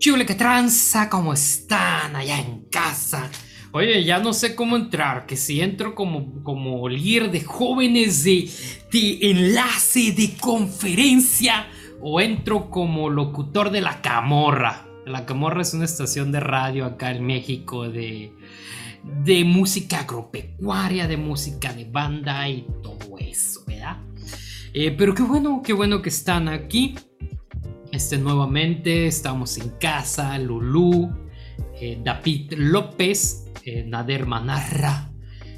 Chule que tranza, ¿cómo están allá en casa? Oye, ya no sé cómo entrar, que si entro como, como líder de jóvenes de, de enlace de conferencia o entro como locutor de La Camorra. La Camorra es una estación de radio acá en México de, de música agropecuaria, de música de banda y todo eso, ¿verdad? Eh, pero qué bueno, qué bueno que están aquí. Este, nuevamente estamos en casa, Lulú, eh, David López, eh, Nader Manarra.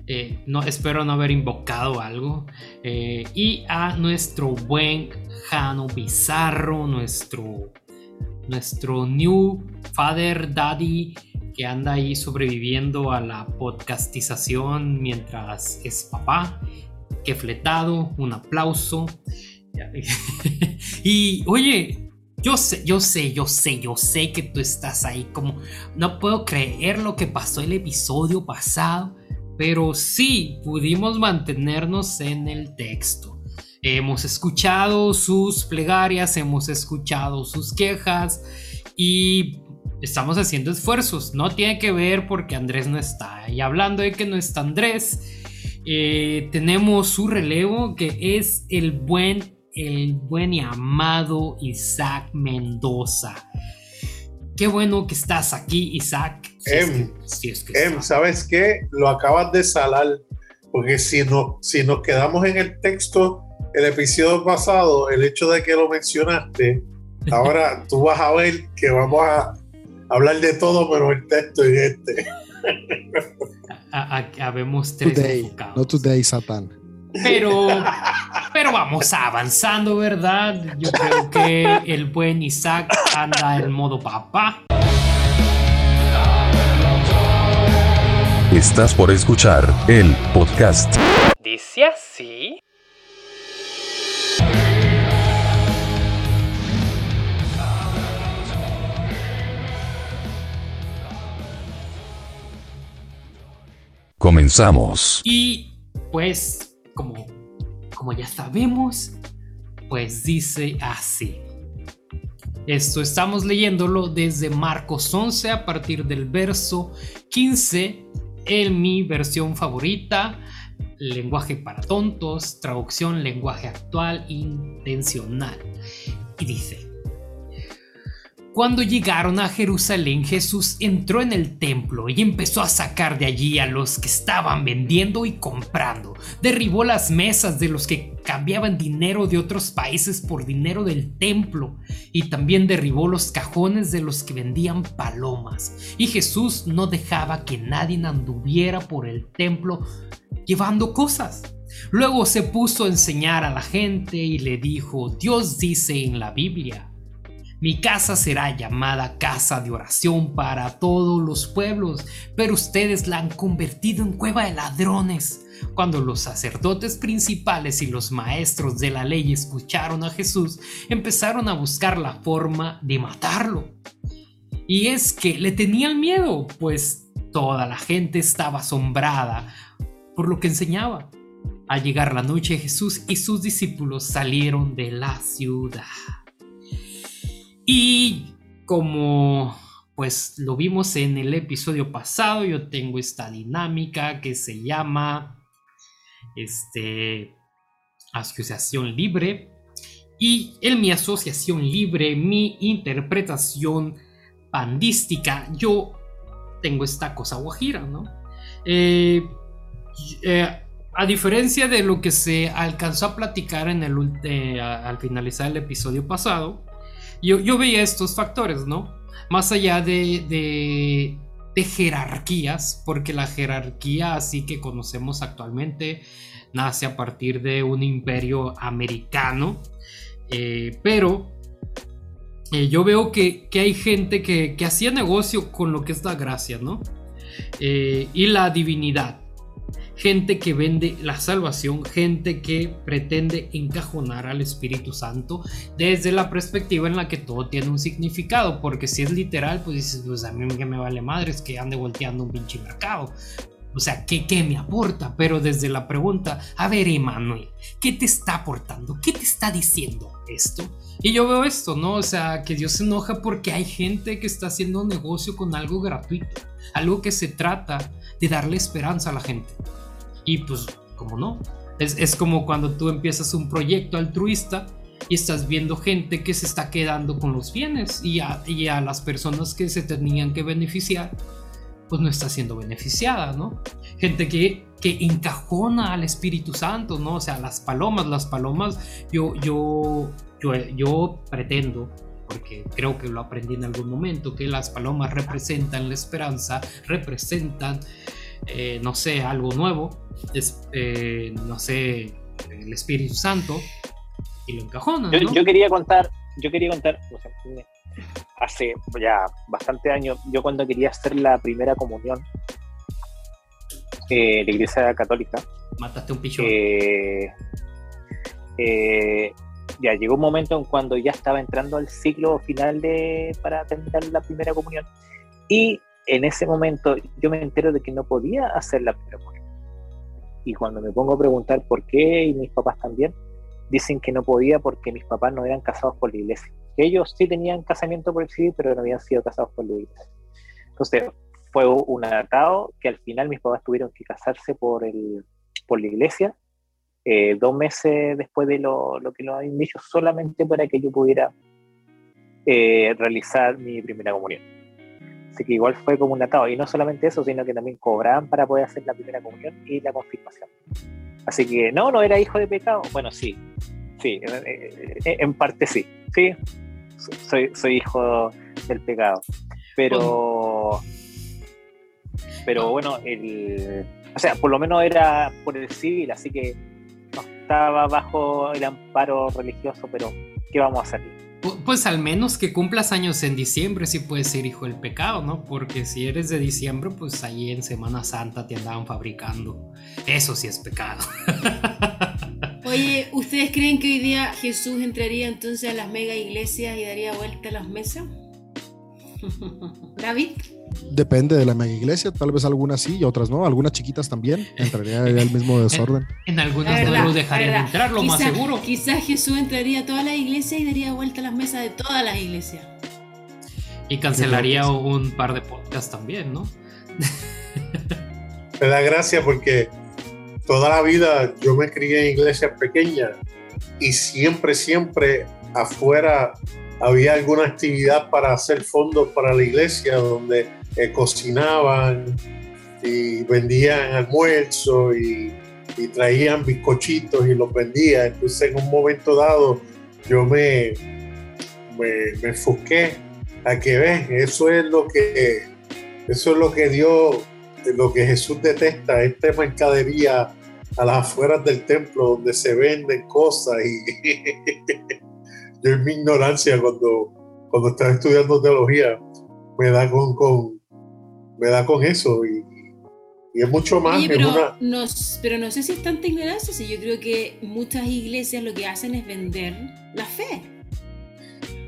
Eh, no, espero no haber invocado algo. y a nuestro buen Jano Bizarro, nuestro, nuestro new father daddy que anda ahí sobreviviendo a la podcastización mientras es papá. Que fletado, un aplauso. y oye, yo sé, yo sé, yo sé, yo sé que tú estás ahí como... No puedo creer lo que pasó el episodio pasado, pero sí pudimos mantenernos en el texto. Hemos escuchado sus plegarias, hemos escuchado sus quejas y estamos haciendo esfuerzos. No tiene que ver porque Andrés no está. Y hablando de que no está Andrés, eh, tenemos su relevo que es el buen el buen y amado Isaac Mendoza. Qué bueno que estás aquí, Isaac. em, em ¿sabes qué? Lo acabas de salar, porque si, no, si nos quedamos en el texto, el episodio pasado, el hecho de que lo mencionaste, ahora tú vas a ver que vamos a hablar de todo, pero el texto y este. Habemos tres today, No today, Satán. Pero, pero vamos avanzando, ¿verdad? Yo creo que el buen Isaac anda en modo papá. Estás por escuchar el podcast. Dice así. Comenzamos. Y pues como, ya sabemos, pues dice así. Esto estamos leyéndolo desde Marcos 11 a partir del verso 15 en mi versión favorita, lenguaje para tontos, traducción lenguaje actual intencional. Y dice, cuando llegaron a Jerusalén, Jesús entró en el templo y empezó a sacar de allí a los que estaban vendiendo y comprando. Derribó las mesas de los que cambiaban dinero de otros países por dinero del templo y también derribó los cajones de los que vendían palomas. Y Jesús no dejaba que nadie anduviera por el templo llevando cosas. Luego se puso a enseñar a la gente y le dijo, Dios dice en la Biblia, mi casa será llamada casa de oración para todos los pueblos, pero ustedes la han convertido en cueva de ladrones. Cuando los sacerdotes principales y los maestros de la ley escucharon a Jesús, empezaron a buscar la forma de matarlo. Y es que le tenían miedo, pues toda la gente estaba asombrada por lo que enseñaba. Al llegar la noche, Jesús y sus discípulos salieron de la ciudad. Y como pues lo vimos en el episodio pasado, yo tengo esta dinámica que se llama este asociación libre y en mi asociación libre, mi interpretación pandística, yo tengo esta cosa guajira, ¿no? Eh, eh, a diferencia de lo que se alcanzó a platicar en el, eh, al finalizar el episodio pasado, yo, veía estos factores, ¿no? Más allá de, jerarquías, porque la jerarquía así que conocemos actualmente nace a partir de un imperio americano, eh, pero eh, yo veo que, hay gente que, hacía negocio con lo que es la gracia, ¿no? Eh, y la divinidad gente que vende la salvación, gente que pretende encajonar al Espíritu Santo desde la perspectiva en la que todo tiene un significado, porque si es literal, pues dices, pues a mí que me vale madre, es que ande volteando un pinche mercado. O sea, ¿qué, ¿qué, me aporta? Pero desde la pregunta, a ver, Emanuel, ¿qué te está aportando? ¿Qué te está diciendo esto? Y yo veo esto, ¿no? O sea, que Dios se enoja porque hay gente que está haciendo negocio con algo gratuito, algo que se trata de darle esperanza a la gente. Y pues, ¿cómo no? Es, es como cuando tú empiezas un proyecto altruista y estás viendo gente que se está quedando con los bienes y a, y a las personas que se tenían que beneficiar pues no está siendo beneficiada, ¿no? Gente que, que encajona al Espíritu Santo, ¿no? O sea, las palomas, las palomas, yo, yo, yo, yo pretendo, porque creo que lo aprendí en algún momento, que las palomas representan la esperanza, representan, eh, no sé, algo nuevo, es, eh, no sé, el Espíritu Santo, y lo encajona. Yo, ¿no? yo quería contar, yo quería contar, o sea, hace ya bastante años, yo cuando quería hacer la primera comunión eh, la iglesia católica. Mataste un pichón. Eh, eh, ya llegó un momento en cuando ya estaba entrando al ciclo final de para terminar la primera comunión y en ese momento yo me entero de que no podía hacer la primera comunión y cuando me pongo a preguntar por qué y mis papás también dicen que no podía porque mis papás no eran casados por la iglesia ellos sí tenían casamiento por el civil, pero no habían sido casados por la iglesia. Entonces, fue un atado que al final mis papás tuvieron que casarse por, el, por la iglesia, eh, dos meses después de lo, lo, que lo habían dicho, solamente para que yo pudiera eh, realizar mi primera comunión. Así que igual fue como un atado. Y no solamente eso, sino que también cobraban para poder hacer la primera comunión y la confirmación. Así que no, no era hijo de pecado. Bueno, sí, sí, en parte sí, sí, soy, soy hijo del pecado. Pero, pero bueno, el, o sea, por lo menos era por el civil, así que no estaba bajo el amparo religioso, pero ¿qué vamos a hacer? Pues al menos que cumplas años en diciembre, sí puedes ser hijo del pecado, ¿no? Porque si eres de diciembre, pues ahí en Semana Santa te andaban fabricando. Eso sí es pecado. Oye, ¿ustedes creen que hoy día Jesús entraría entonces a las mega iglesias y daría vuelta a las mesas? David. Depende de la mega iglesia, tal vez algunas sí y otras no, algunas chiquitas también, entraría el mismo desorden. En, en algunas verdad, no dejarían entrar, lo quizá, más seguro. Quizás Jesús entraría a todas las iglesias y daría vuelta a las mesas de todas las iglesias. Y cancelaría un par de podcasts también, ¿no? Me da gracia porque toda la vida yo me crié en iglesias pequeñas y siempre, siempre afuera había alguna actividad para hacer fondos para la iglesia donde eh, cocinaban y vendían almuerzo y, y, traían bizcochitos y los vendían. Entonces en un momento dado yo me, me, me a que ves, eso es lo que eso es lo que Dios lo que Jesús detesta, esta mercadería a las afueras del templo donde se venden cosas y yo en mi ignorancia cuando, cuando estaba estudiando teología me da con, con me da con eso y, y es mucho más Oye, pero, una... no, pero no sé si es tanta ignorancia, si yo creo que muchas iglesias lo que hacen es vender la fe.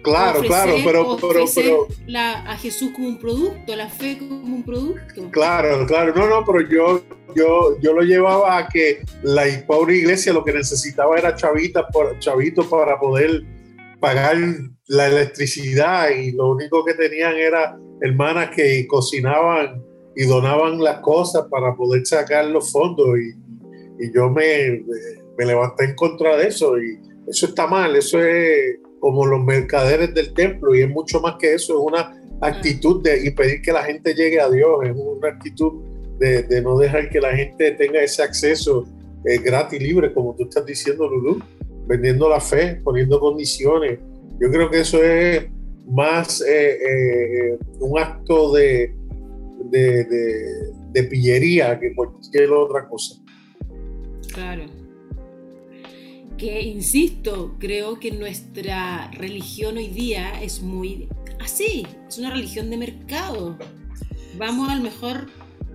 Claro, ofrecer, claro, pero, pero, pero la, a Jesús como un producto, la fe como un producto. Claro, claro, no, no, pero yo, yo, yo lo llevaba a que la pobre iglesia lo que necesitaba era chavitas chavitos para poder pagar la electricidad y lo único que tenían era hermanas que cocinaban y donaban las cosas para poder sacar los fondos y, y yo me, me levanté en contra de eso y eso está mal, eso es como los mercaderes del templo y es mucho más que eso, es una actitud de impedir que la gente llegue a Dios, es una actitud de, de no dejar que la gente tenga ese acceso eh, gratis, libre, como tú estás diciendo, Lulú, vendiendo la fe, poniendo condiciones. Yo creo que eso es más eh, eh, un acto de, de, de, de pillería que cualquier otra cosa. Claro que, insisto, creo que nuestra religión hoy día es muy así, es una religión de mercado. Vamos al mejor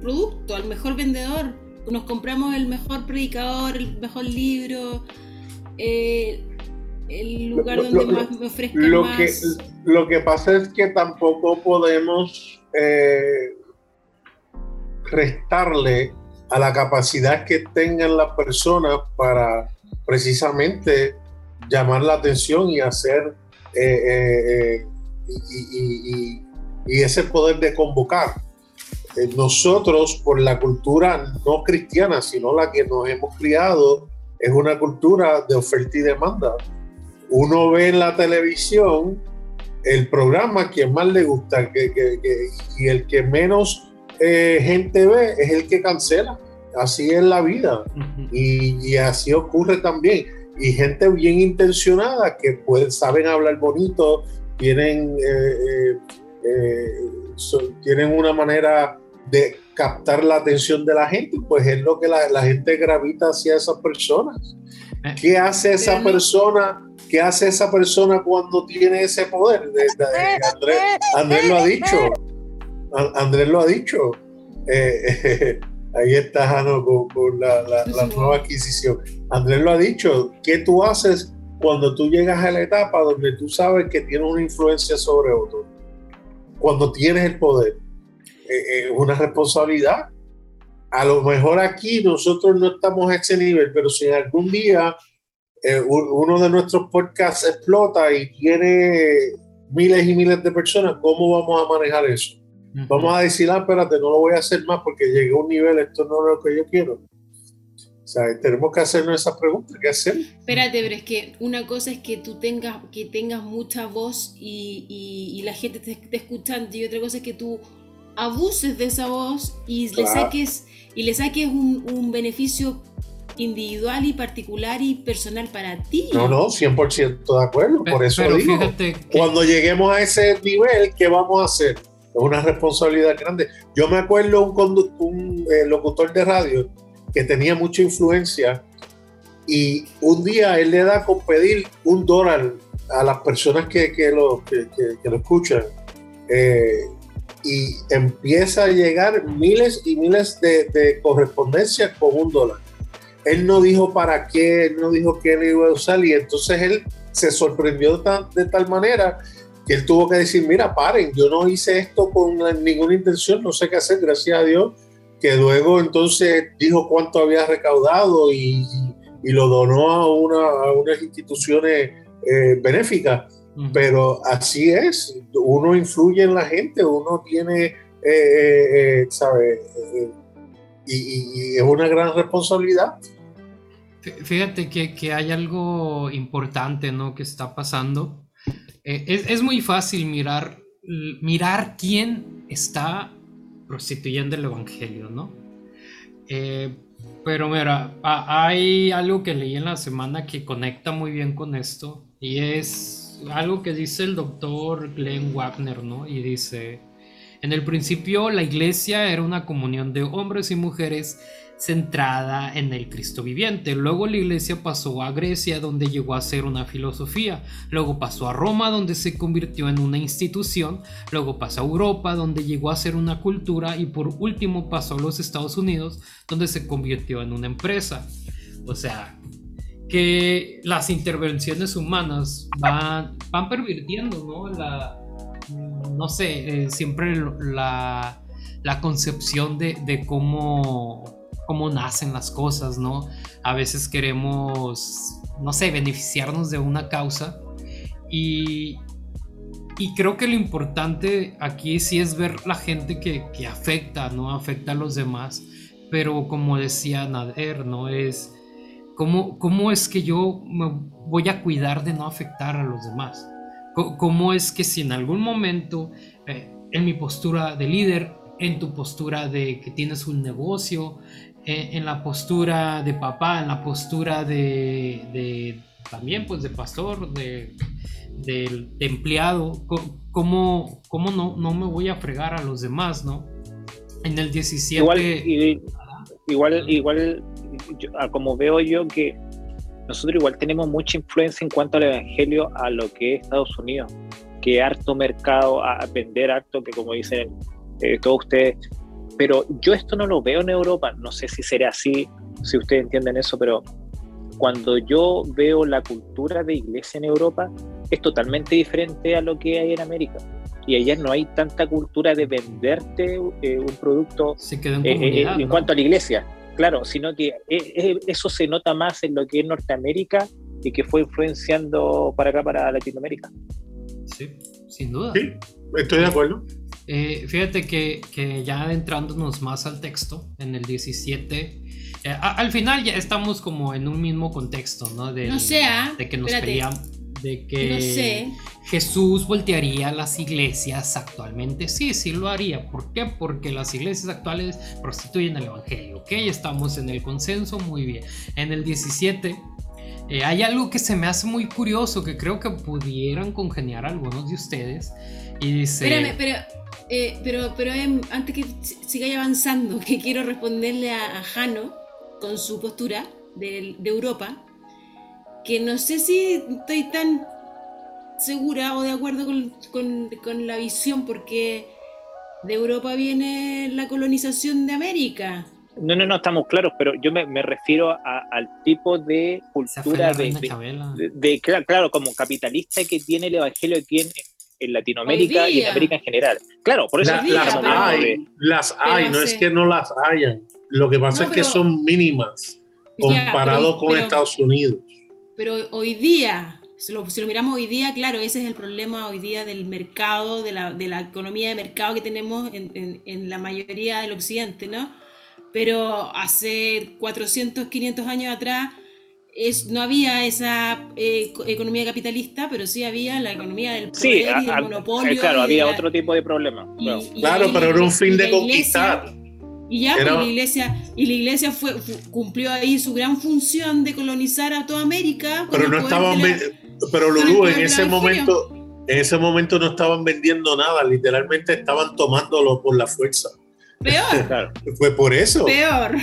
producto, al mejor vendedor, nos compramos el mejor predicador, el mejor libro, eh, el lugar lo, donde lo, más me ofrezcan lo más. Que, lo que pasa es que tampoco podemos eh, restarle a la capacidad que tengan las personas para precisamente llamar la atención y hacer eh, eh, eh, y, ese poder de convocar. nosotros, por la cultura no cristiana, sino la que nos hemos criado, es una cultura de oferta y demanda. Uno ve en la televisión el programa que más le gusta y el que menos gente ve es el que cancela. Así es la vida y, y así ocurre también y gente bien intencionada que pueden, saben hablar bonito, tienen, eh, eh, eh, tienen una manera de captar la atención de la gente, pues es lo que la, gente gravita hacia esas personas. ¿Qué hace esa persona? ¿Qué hace esa persona cuando tiene ese poder? Andrés, Andrés lo ha dicho. Andrés lo ha dicho. Ahí está Jano con, la, nueva adquisición. Andrés lo ha dicho, ¿qué tú haces cuando tú llegas a la etapa donde tú sabes que tienes una influencia sobre otro? Cuando tienes el poder. Eh, eh, es una responsabilidad. A lo mejor aquí nosotros no estamos a ese nivel, pero si en algún día eh, uno de nuestros podcasts explota y tiene miles y miles de personas, ¿cómo vamos a manejar eso? Vamos a decir, ah, espérate, no lo voy a hacer más porque llegué a un nivel, esto no es lo que yo quiero. O sea, tenemos que hacernos esas preguntas, ¿qué hacer? Espérate, pero es que una cosa es que tú tengas, que tengas mucha voz y, y, la gente te esté escuchando y otra cosa es que tú abuses de esa voz y le saques, y le saques un, un beneficio individual y particular y personal para ti. No, no, 100% de acuerdo. Por eso digo, cuando lleguemos a ese nivel, ¿qué vamos a hacer? es una responsabilidad grande. Yo me acuerdo un, un eh, locutor de radio que tenía mucha influencia y un día él le da con pedir un dólar a las personas que, que, lo, que, lo, escuchan eh, y empieza a llegar miles y miles de, de correspondencias con un dólar. Él no dijo para qué, él no dijo qué le iba a usar y entonces él se sorprendió de tal manera que él tuvo que decir, mira, paren, yo no hice esto con ninguna intención, no sé qué hacer, gracias a Dios, que luego entonces dijo cuánto había recaudado y, y lo donó a, una, a unas instituciones eh, benéficas. Pero así es, uno influye en la gente, uno tiene, eh, eh, ¿sabe? Y, y, es una gran responsabilidad. Fíjate que, que hay algo importante, ¿no? Que está pasando eh, es, muy fácil mirar, mirar quién está prostituyendo el Evangelio, ¿no? Eh, pero mira, hay algo que leí en la semana que conecta muy bien con esto y es algo que dice el doctor Glenn Wagner, ¿no? Y dice, en el principio la iglesia era una comunión de hombres y mujeres centrada en el Cristo viviente. Luego la iglesia pasó a Grecia donde llegó a ser una filosofía. Luego pasó a Roma donde se convirtió en una institución. Luego pasó a Europa donde llegó a ser una cultura. Y por último pasó a los Estados Unidos donde se convirtió en una empresa. O sea, que las intervenciones humanas van, van pervirtiendo, ¿no? La, no sé, eh, siempre la, la concepción de, de cómo cómo nacen las cosas, ¿no? A veces queremos, no sé, beneficiarnos de una causa y, y creo que lo importante aquí sí es ver la gente que, que afecta, ¿no? Afecta a los demás, pero como decía Nader, ¿no? Es cómo, cómo es que yo me voy a cuidar de no afectar a los demás. ¿Cómo es que si en algún momento eh, en mi postura de líder, en tu postura de que tienes un negocio, eh, en la postura de papá, en la postura de, también pues de pastor, de, empleado, ¿cómo, cómo no, no, me voy a fregar a los demás, no? En el 17... Igual, igual, igual como veo yo que nosotros igual tenemos mucha influencia en cuanto al evangelio a lo que es Estados Unidos, que harto mercado, a vender harto, que como dicen eh, todos ustedes, pero yo esto no lo veo en Europa, no sé si será así, si ustedes entienden eso, pero cuando yo veo la cultura de iglesia en Europa, es totalmente diferente a lo que hay en América. Y allá no hay tanta cultura de venderte eh, un producto en, eh, eh, en cuanto a la iglesia. Claro, sino que eh, eh, eso se nota más en lo que es Norteamérica y que fue influenciando para acá, para Latinoamérica. Sí, sin duda. Sí, estoy de acuerdo. Eh, fíjate que, que, ya adentrándonos más al texto, en el 17, al final ya estamos como en un mismo contexto, ¿no? De, no sea, de que nos peleamos de que Jesús voltearía las iglesias actualmente. Sí, sí lo haría. ¿Por qué? Porque las iglesias actuales prostituyen el Evangelio. Ok, estamos en el consenso, muy bien. En el 17 eh, hay algo que se me hace muy curioso, que creo que pudieran congeniar algunos de ustedes. Y dice... Espérame, pero... Eh, pero, pero em, antes que siga avanzando, que quiero responderle a, Jano con su postura de, de Europa, que no sé si estoy tan segura o de acuerdo con, la visión, porque de Europa viene la colonización de América. No, no, no, estamos claros, pero yo me, refiero al tipo de cultura de, de, claro, como capitalista que tiene el Evangelio aquí en, Latinoamérica y en América en general. Claro, por eso las, hay, las hay, no es que no las hayan. Lo que pasa es que son mínimas comparado con Estados Unidos. Pero hoy día, si lo, miramos hoy día, claro, ese es el problema hoy día del mercado, de la, de la economía de mercado que tenemos en, en, la mayoría del occidente, ¿no? Pero hace 400, 500 años atrás es, no había esa eh, economía capitalista, pero sí había la economía del poder y del monopolio. Eh, claro, había otro tipo de problemas. Claro, pero era un fin de conquistar. Y ya, pues, la iglesia, y la iglesia fue, cumplió ahí su gran función de colonizar a toda América. Pero no estaban, pero Lulú, en ese momento, en ese momento no estaban vendiendo nada, literalmente estaban tomándolo por la fuerza. Peor. Fue por eso. Peor.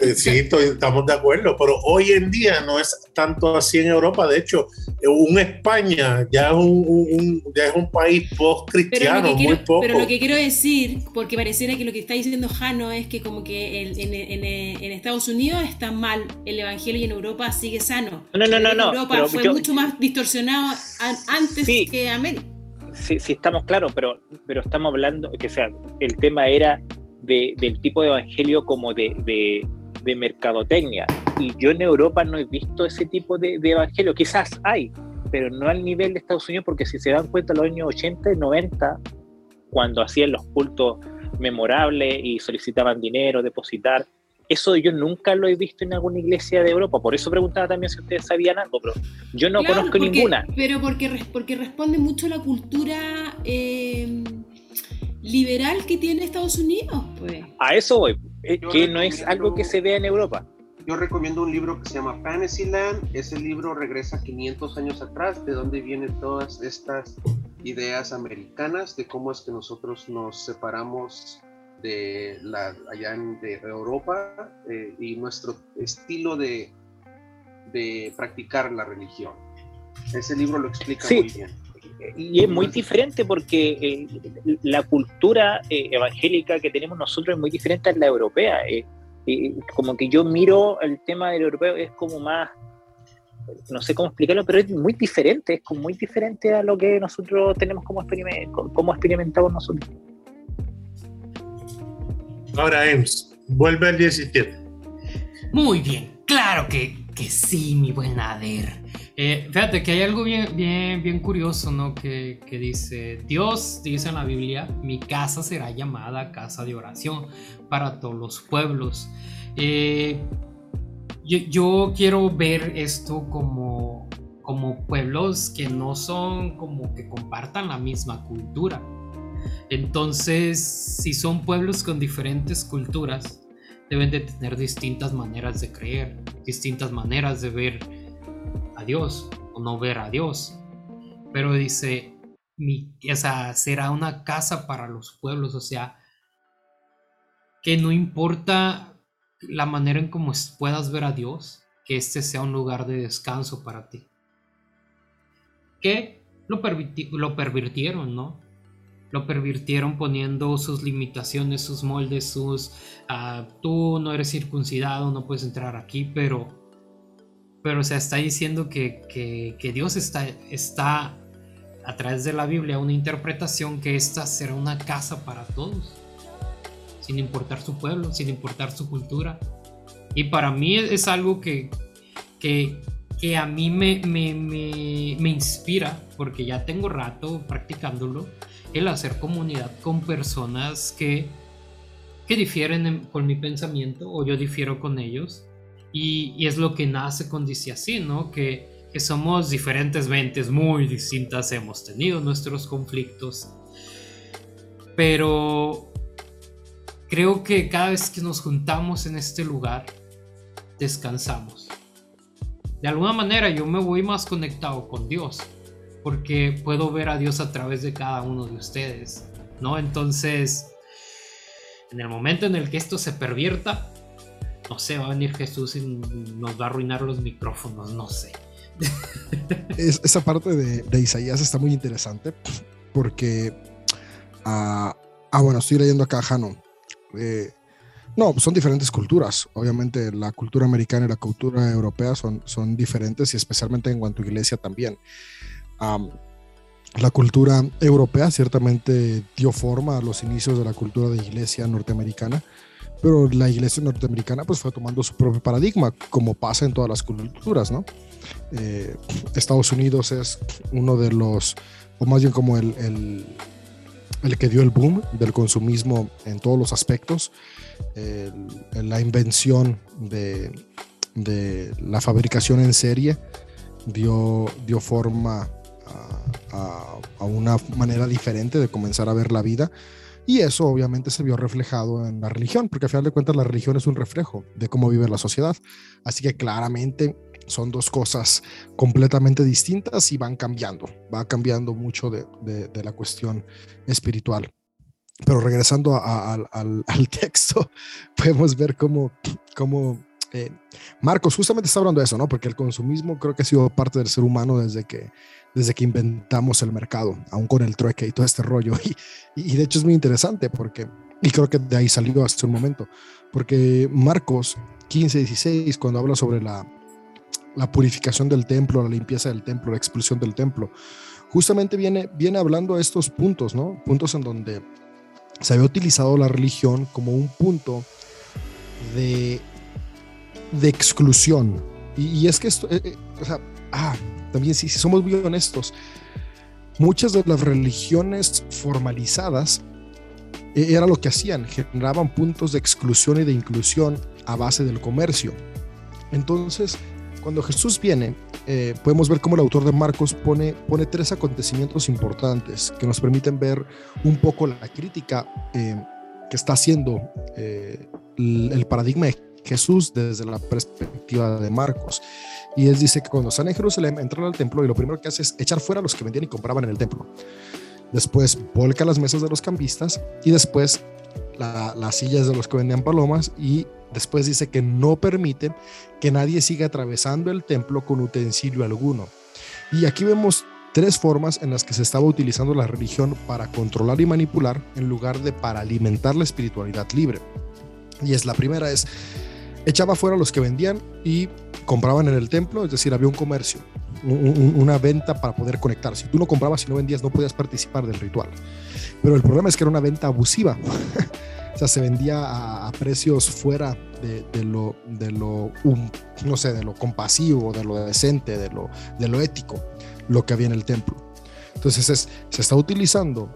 Eh, sí, estamos de acuerdo, pero hoy en día no es tanto así en Europa. De hecho, un España ya es un, ya es un país post-cristiano, muy poco. Pero lo que quiero decir, porque pareciera que lo que está diciendo Jano es que como que en, Estados Unidos está mal el Evangelio y en Europa sigue sano. No, no, no, no. En Europa fue mucho más distorsionado antes que América. Sí, sí, estamos claros, pero, pero estamos hablando, que sea, el tema era del tipo de evangelio como de, de, mercadotecnia. Y yo en Europa no he visto ese tipo de, evangelio. Quizás hay, pero no al nivel de Estados Unidos, porque si se dan cuenta, los años 80 y 90, cuando hacían los cultos memorables y solicitaban dinero, depositar, eso yo nunca lo he visto en alguna iglesia de Europa. Por eso preguntaba también si ustedes sabían algo, pero yo no conozco ninguna. Pero porque, porque responde mucho a la cultura eh, liberal que tiene Estados Unidos, pues. A eso voy, eh, que no es algo que se vea en Europa. Yo recomiendo un libro que se llama Fantasyland. Ese libro regresa 500 años atrás, de donde vienen todas estas ideas americanas, de cómo es que nosotros nos separamos de la, allá en de Europa eh, y nuestro estilo de, de practicar la religión. Ese libro lo explica muy bien y es muy diferente porque eh, la cultura eh, evangélica que tenemos nosotros es muy diferente a la europea. Eh, como que yo miro el tema del europeo, es como más, no sé cómo explicarlo, pero es muy diferente, es como muy diferente a lo que nosotros tenemos como, como experimentamos nosotros. Ahora, Ems, vuelve al 17. Muy bien, claro que, que sí, mi buen Ader. Eh, fíjate que hay algo bien, bien, bien curioso, ¿no? Que, que, dice, Dios dice en la Biblia, mi casa será llamada casa de oración para todos los pueblos. Eh, yo, yo, quiero ver esto como, como pueblos que no son como que compartan la misma cultura. Entonces, si son pueblos con diferentes culturas, deben de tener distintas maneras de creer, distintas maneras de ver a Dios o no ver a Dios. Pero dice, mi, o sea, será una casa para los pueblos, o sea, que no importa la manera en cómo puedas ver a Dios, que este sea un lugar de descanso para ti. Que lo, lo pervirtieron, ¿no? Lo pervirtieron poniendo sus limitaciones, sus moldes, sus... Ah, tú no eres circuncidado, no puedes entrar aquí, pero pero se está diciendo que, Dios está, está a través de la Biblia una interpretación que esta será una casa para todos, sin importar su pueblo, sin importar su cultura. Y para mí es algo que, que, que a mí me, me, me, me, inspira, porque ya tengo rato practicándolo, el hacer comunidad con personas que, que difieren con mi pensamiento o yo difiero con ellos. Y, es lo que nace con Dice así, ¿no? Que, que somos diferentes mentes muy distintas, hemos tenido nuestros conflictos, pero creo que cada vez que nos juntamos en este lugar, descansamos. De alguna manera yo me voy más conectado con Dios, porque puedo ver a Dios a través de cada uno de ustedes, ¿no? Entonces, en el momento en el que esto se pervierta, no sé, va a venir Jesús y nos va a arruinar los micrófonos, no sé. esa parte de, Isaías está muy interesante porque, ah, ah bueno, estoy leyendo acá Jano. Eh, no, son diferentes culturas. Obviamente la cultura americana y la cultura europea son, son diferentes y especialmente en cuanto a iglesia también. la cultura europea ciertamente dio forma a los inicios de la cultura de iglesia norteamericana, pero la iglesia norteamericana pues fue tomando su propio paradigma, como pasa en todas las culturas, ¿no? Eh, Estados Unidos es uno de los, o más bien como el, el, el que dio el boom del consumismo en todos los aspectos la invención de, de, la fabricación en serie dio, dio forma a, a, una manera diferente de comenzar a ver la vida. Y eso obviamente se vio reflejado en la religión, porque al final de cuentas la religión es un reflejo de cómo vive la sociedad. Así que claramente son dos cosas completamente distintas y van cambiando, va cambiando mucho de, de, la cuestión espiritual. Pero regresando al, al, texto, podemos ver cómo, cómo eh, Marcos justamente está hablando de eso, ¿no? Porque el consumismo creo que ha sido parte del ser humano desde que, desde que inventamos el mercado, aún con el trueque y todo este rollo. Y, y, de hecho es muy interesante porque, y creo que de ahí salió hace un momento, porque Marcos 15, 16, cuando habla sobre la, la purificación del templo, la limpieza del templo, la expulsión del templo, justamente viene, viene hablando de estos puntos, ¿no? Puntos en donde se había utilizado la religión como un punto de, de exclusión. Y, es que esto, eh, eh, o sea, ah, también si, si somos muy honestos, muchas de las religiones formalizadas eh, era lo que hacían, generaban puntos de exclusión y de inclusión a base del comercio. Entonces, cuando Jesús viene, eh, podemos ver cómo el autor de Marcos pone, pone tres acontecimientos importantes que nos permiten ver un poco la crítica eh, que está haciendo eh, el, paradigma de Jesús desde la perspectiva de Marcos. Y él dice que cuando están en Jerusalén, entran al templo y lo primero que hace es echar fuera a los que vendían y compraban en el templo. Después volca las mesas de los cambistas y después las sillas de los que vendían palomas y Después dice que no permite que nadie siga atravesando el templo con utensilio alguno. Y aquí vemos tres formas en las que se estaba utilizando la religión para controlar y manipular en lugar de para alimentar la espiritualidad libre. Y es la primera es echaba fuera a los que vendían y compraban en el templo, es decir, había un comercio, una venta para poder conectar. Si tú no comprabas y no vendías, no podías participar del ritual. Pero el problema es que era una venta abusiva. O sea, se vendía a, precios fuera de, lo, de lo no sé, de lo compasivo, de lo decente, de lo, de lo ético, lo que había en el templo. Entonces se está utilizando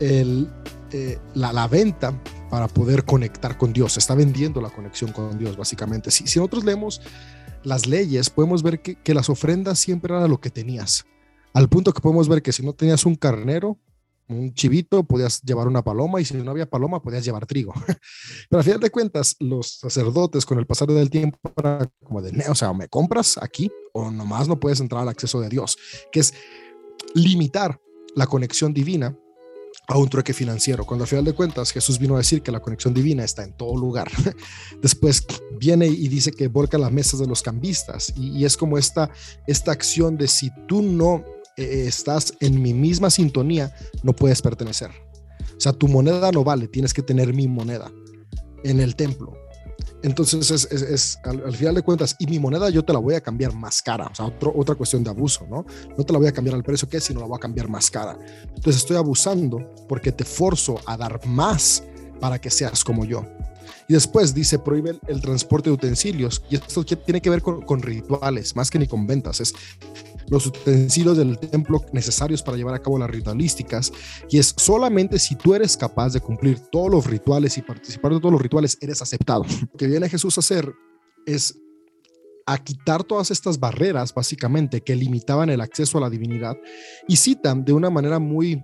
eh, la, la, venta para poder conectar con Dios. Está vendiendo la conexión con Dios, básicamente. Si, si nosotros leemos las leyes, podemos ver que, que las ofrendas siempre era lo que tenías. Al punto que podemos ver que si no tenías un carnero, un chivito, podías llevar una paloma y si no había paloma, podías llevar trigo. Pero a final de cuentas, los sacerdotes con el pasar del tiempo era como de, o sea, me compras aquí o nomás no puedes entrar al acceso de Dios, que es limitar la conexión divina a un trueque financiero, cuando al final de cuentas Jesús vino a decir que la conexión divina está en todo lugar. Después viene y dice que volca las mesas de los cambistas y, es como esta, esta acción de si tú no eh, estás en mi misma sintonía, no puedes pertenecer. O sea, tu moneda no vale, tienes que tener mi moneda en el templo. Entonces, es, al, final de cuentas, y mi moneda yo te la voy a cambiar más cara. O sea, otra cuestión de abuso, ¿no? No te la voy a cambiar al precio que es, sino la voy a cambiar más cara. Entonces, estoy abusando porque te forzo a dar más para que seas como yo. Y después dice, prohíbe el, transporte de utensilios. Y esto tiene que ver con, con, rituales, más que ni con ventas. Es los utensilios del templo necesarios para llevar a cabo las ritualísticas. Y es solamente si tú eres capaz de cumplir todos los rituales y participar de todos los rituales, eres aceptado. Lo que viene Jesús a hacer es a quitar todas estas barreras, básicamente, que limitaban el acceso a la divinidad. Y citan de una manera muy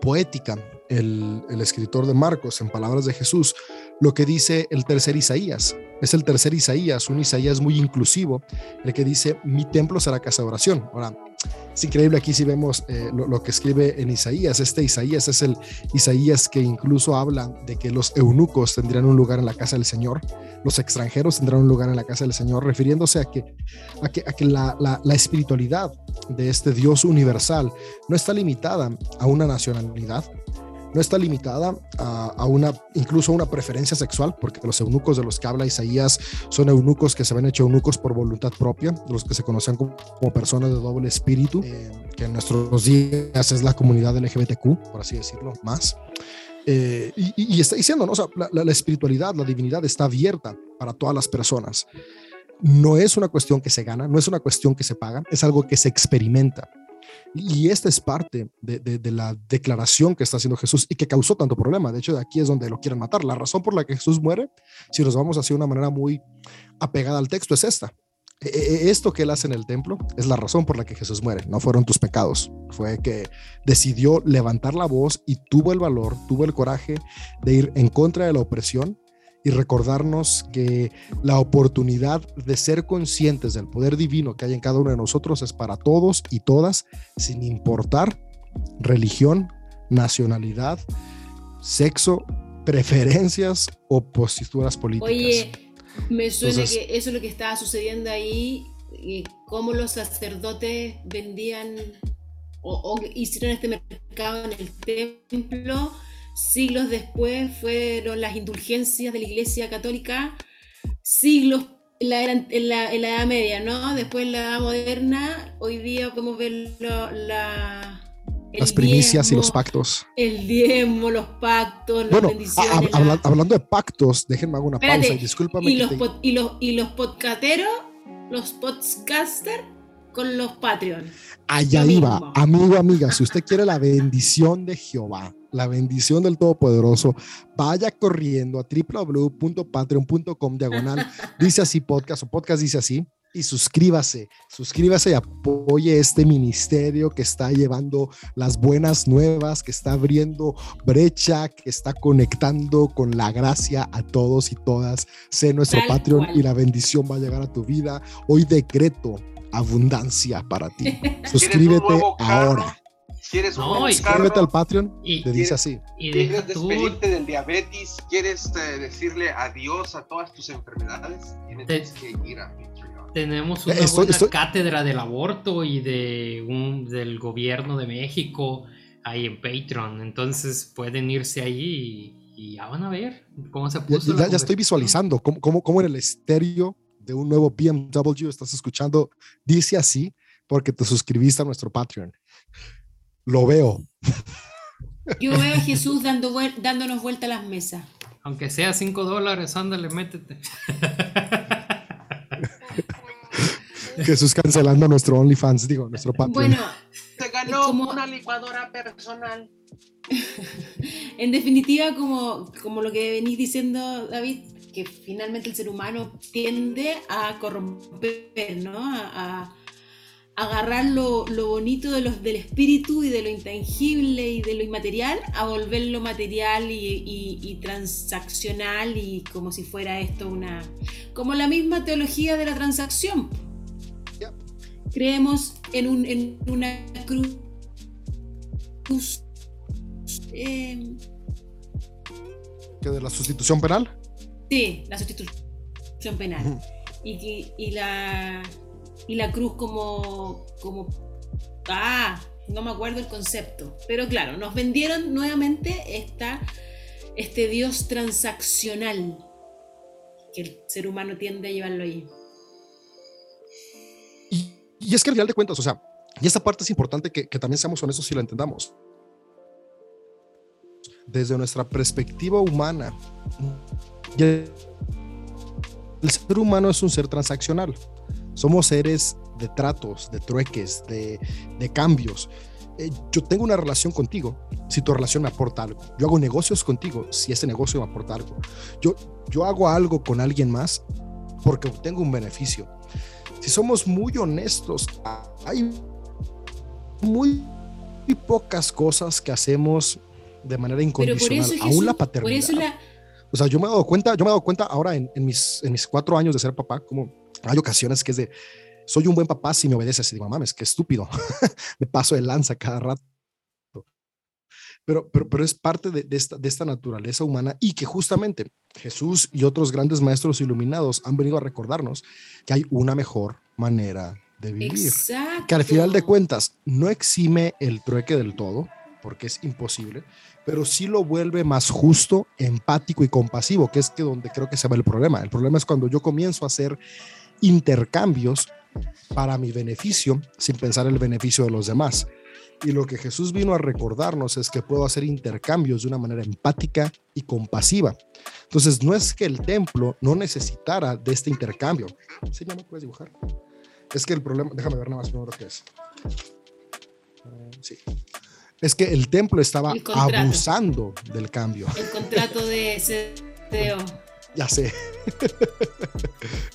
poética el, escritor de Marcos, en palabras de Jesús, lo que dice el tercer Isaías. Es el tercer Isaías, un Isaías muy inclusivo, el que dice, mi templo será casa de oración. Ahora, es increíble aquí si vemos eh, lo, que escribe en Isaías. Este Isaías es el Isaías que incluso habla de que los eunucos tendrían un lugar en la casa del Señor, los extranjeros tendrán un lugar en la casa del Señor, refiriéndose a que, a que, a que la, la espiritualidad de este Dios universal no está limitada a una nacionalidad, no está limitada a, una, incluso a una preferencia sexual, porque los eunucos de los que habla Isaías son eunucos que se ven hecho eunucos por voluntad propia, los que se conocen como, personas de doble espíritu, eh, que en nuestros días es la comunidad LGBTQ, por así decirlo, más. Eh, y, está diciendo, ¿no? O sea, la, la espiritualidad, la divinidad está abierta para todas las personas. No es una cuestión que se gana, no es una cuestión que se paga, es algo que se experimenta. Y esta es parte de, la declaración que está haciendo Jesús y que causó tanto problema. De hecho, de aquí es donde lo quieren matar. La razón por la que Jesús muere, si nos vamos hacia una manera muy apegada al texto, es esta. E, e, e, esto que él hace en el templo es la razón por la que Jesús muere. No fueron tus pecados. Fue que decidió levantar la voz y tuvo el valor, tuvo el coraje de ir en contra de la opresión y recordarnos que la oportunidad de ser conscientes del poder divino que hay en cada uno de nosotros es para todos y todas, sin importar religión, nacionalidad, sexo, preferencias o posituras políticas. Oye, me suena que eso es lo que estaba sucediendo ahí, cómo los sacerdotes vendían o hicieron este mercado en el templo Siglos después fueron las indulgencias de la Iglesia Católica, siglos en la, en la, Edad Media, ¿no? Después en la Edad Moderna, hoy día podemos ver la, las primicias y los pactos. El diezmo, los pactos, las bendiciones. hablando de pactos, déjenme hacer una pausa y discúlpame. Y, los, y, los, y los podcateros, los podcasters con los Patreon. Allá iba, amigo, amiga, si usted quiere la bendición de Jehová, la bendición del Todopoderoso, vaya corriendo a www.patreon.com diagonal, dice así podcast o podcast dice así, y suscríbase, suscríbase y apoye este ministerio que está llevando las buenas nuevas, que está abriendo brecha, que está conectando con la gracia a todos y todas. Sé nuestro Patreon y la bendición va a llegar a tu vida. Hoy decreto abundancia para ti. Suscríbete ahora. ¿Quieres no, suscríbete al Patreon, y te dice así. Y ¿Quieres despedirte del diabetes? ¿Quieres eh, decirle adiós a todas tus enfermedades? Tienes que ir a Patreon. Tenemos una buena cátedra del aborto y de un, del gobierno de México ahí en Patreon. Entonces pueden irse ahí y, ya van a ver cómo se puso. Ya, ya estoy visualizando cómo, cómo, cómo en el estéreo de un nuevo BMW estás escuchando, dice así porque te suscribiste a nuestro Patreon. Lo veo. Yo veo a Jesús dando dándonos vuelta a las mesas. Aunque sea 5 dólares, ándale, métete. Jesús cancelando nuestro OnlyFans, digo, nuestro Patreon. Bueno, se ganó una licuadora personal. en definitiva, como, como lo que venís diciendo, David, que finalmente el ser humano tiende a corromper, ¿no? A, agarrar lo, bonito de los, del espíritu y de lo intangible y de lo inmaterial, a volverlo material y, transaccional y como si fuera esto una... como la misma teología de la transacción. Creemos en, un, en una cruz... Eh, ¿Que de la sustitución penal? Sí, la sustitución penal. y, y, la, y la cruz como, como... Ah, no me acuerdo el concepto. Pero claro, nos vendieron nuevamente esta, este Dios transaccional que el ser humano tiende a llevarlo ahí. Y, es que al final de cuentas, o sea, y esta parte es importante que, que también seamos honestos y la entendamos. desde nuestra perspectiva humana, el ser humano es un ser transaccional. Somos seres de tratos, de trueques, de, de cambios. Eh, yo tengo una relación contigo si tu relación me aporta algo. Yo hago negocios contigo si ese negocio me aporta algo. Yo, yo hago algo con alguien más porque obtengo un beneficio. Si somos muy honestos, hay muy, pocas cosas que hacemos de manera incondicional, aún la paternidad. O sea, yo me he dado cuenta, yo me he dado cuenta ahora en, en, mis, en mis cuatro años de ser papá, como hay ocasiones que es de, soy un buen papá si me obedeces. Y digo, mames, qué estúpido. me paso de lanza cada rato. Pero, pero, pero es parte de, esta, de esta naturaleza humana y que justamente Jesús y otros grandes maestros iluminados han venido a recordarnos que hay una mejor manera de vivir. Que al final de cuentas no exime el trueque del todo, porque es imposible, pero sí lo vuelve más justo, empático y compasivo, que es que donde creo que se va el problema. El problema es cuando yo comienzo a hacer intercambios para mi beneficio sin pensar el beneficio de los demás. Y lo que Jesús vino a recordarnos es que puedo hacer intercambios de una manera empática y compasiva. Entonces, no es que el templo no necesitara de este intercambio. ¿Sí, ¿me puedes dibujar? Es que el problema, déjame ver nada más primero qué es. Sí. Es que el templo estaba abusando del cambio. El contrato de CEO. Ya sé.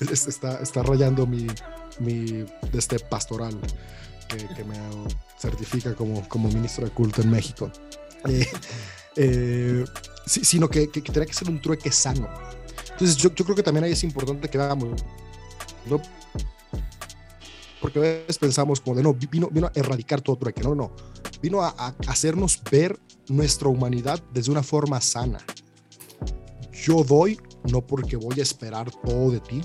está, rayando mi, mi este pastoral que, me certifica como, ministro de culto en México. Eh, eh, sino que, que, que, que ser un trueque sano. Entonces yo, creo que también ahí es importante que ¿no? Porque a veces pensamos como de, no, vino, a erradicar todo trueque, no, no, vino a hacernos ver nuestra humanidad desde una forma sana. Yo doy no porque voy a esperar todo de ti,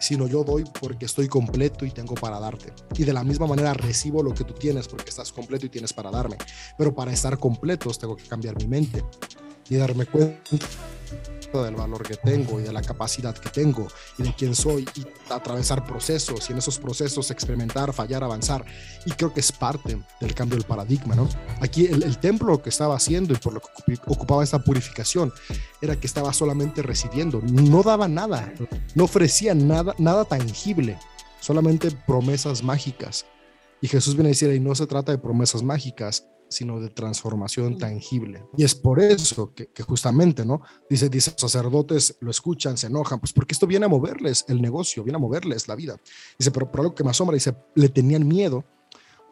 sino yo doy porque estoy completo y tengo para darte. Y de la misma manera recibo lo que tú tienes porque estás completo y tienes para darme. Pero para estar completos tengo que cambiar mi mente y darme cuenta del valor que tengo y de la capacidad que tengo y de quién soy y atravesar procesos y en esos procesos experimentar, fallar, avanzar. Y creo que es parte del cambio del paradigma, ¿no? Aquí el, templo que estaba haciendo y por lo que ocupaba esta purificación era que estaba solamente recibiendo, no daba nada, no ofrecía nada, nada tangible, solamente promesas mágicas. Y Jesús viene a decir, y no se trata de promesas mágicas, sino de transformación tangible. Y es por eso que, justamente, ¿no? Dice, dice, sacerdotes lo escuchan, se enojan, pues porque esto viene a moverles el negocio, viene a moverles la vida. Dice, pero por algo que me asombra, dice, le tenían miedo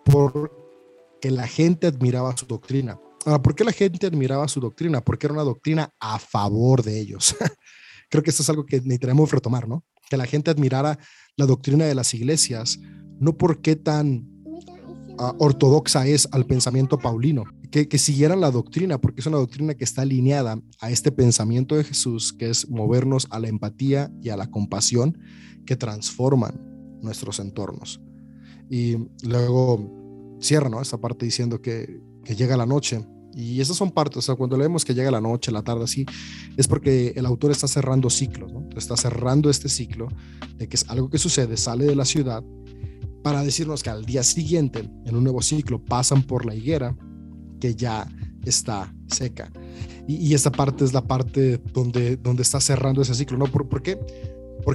porque la gente admiraba su doctrina. Ahora, ¿por qué la gente admiraba su doctrina? Porque era una doctrina a favor de ellos. Creo que esto es algo que necesitamos retomar, ¿no? Que la gente admirara la doctrina de las iglesias, no porque tan ortodoxa es al pensamiento paulino, que, siguieran la doctrina, porque es una doctrina que está alineada a este pensamiento de Jesús, que es movernos a la empatía y a la compasión que transforman nuestros entornos. Y luego cierra esta parte diciendo que, llega la noche. Y esas son partes, o sea, cuando leemos que llega la noche, la tarde, así, es porque el autor está cerrando ciclos. Está cerrando este ciclo de que es algo que sucede, sale de la ciudad, para decirnos que al día siguiente, en un nuevo ciclo, pasan por la higuera que ya está seca. Y, esta parte es la parte donde, donde está cerrando ese ciclo, ¿no? ¿Por, por qué?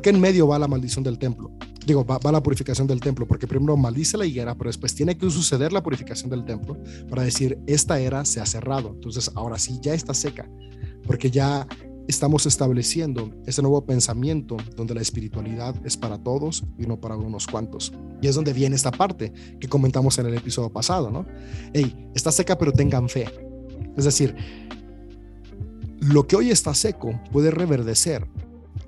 En medio va la maldición del templo. Digo, va, va, la purificación del templo, porque primero maldice la higuera, pero después tiene que suceder la purificación del templo para decir, esta era se ha cerrado. Entonces, ahora sí, ya está seca, porque ya estamos estableciendo ese nuevo pensamiento donde la espiritualidad es para todos y no para unos cuantos. Y es donde viene esta parte que comentamos en el episodio pasado, ¿no? Hey, está seca pero tengan fe. Es decir, lo que hoy está seco puede reverdecer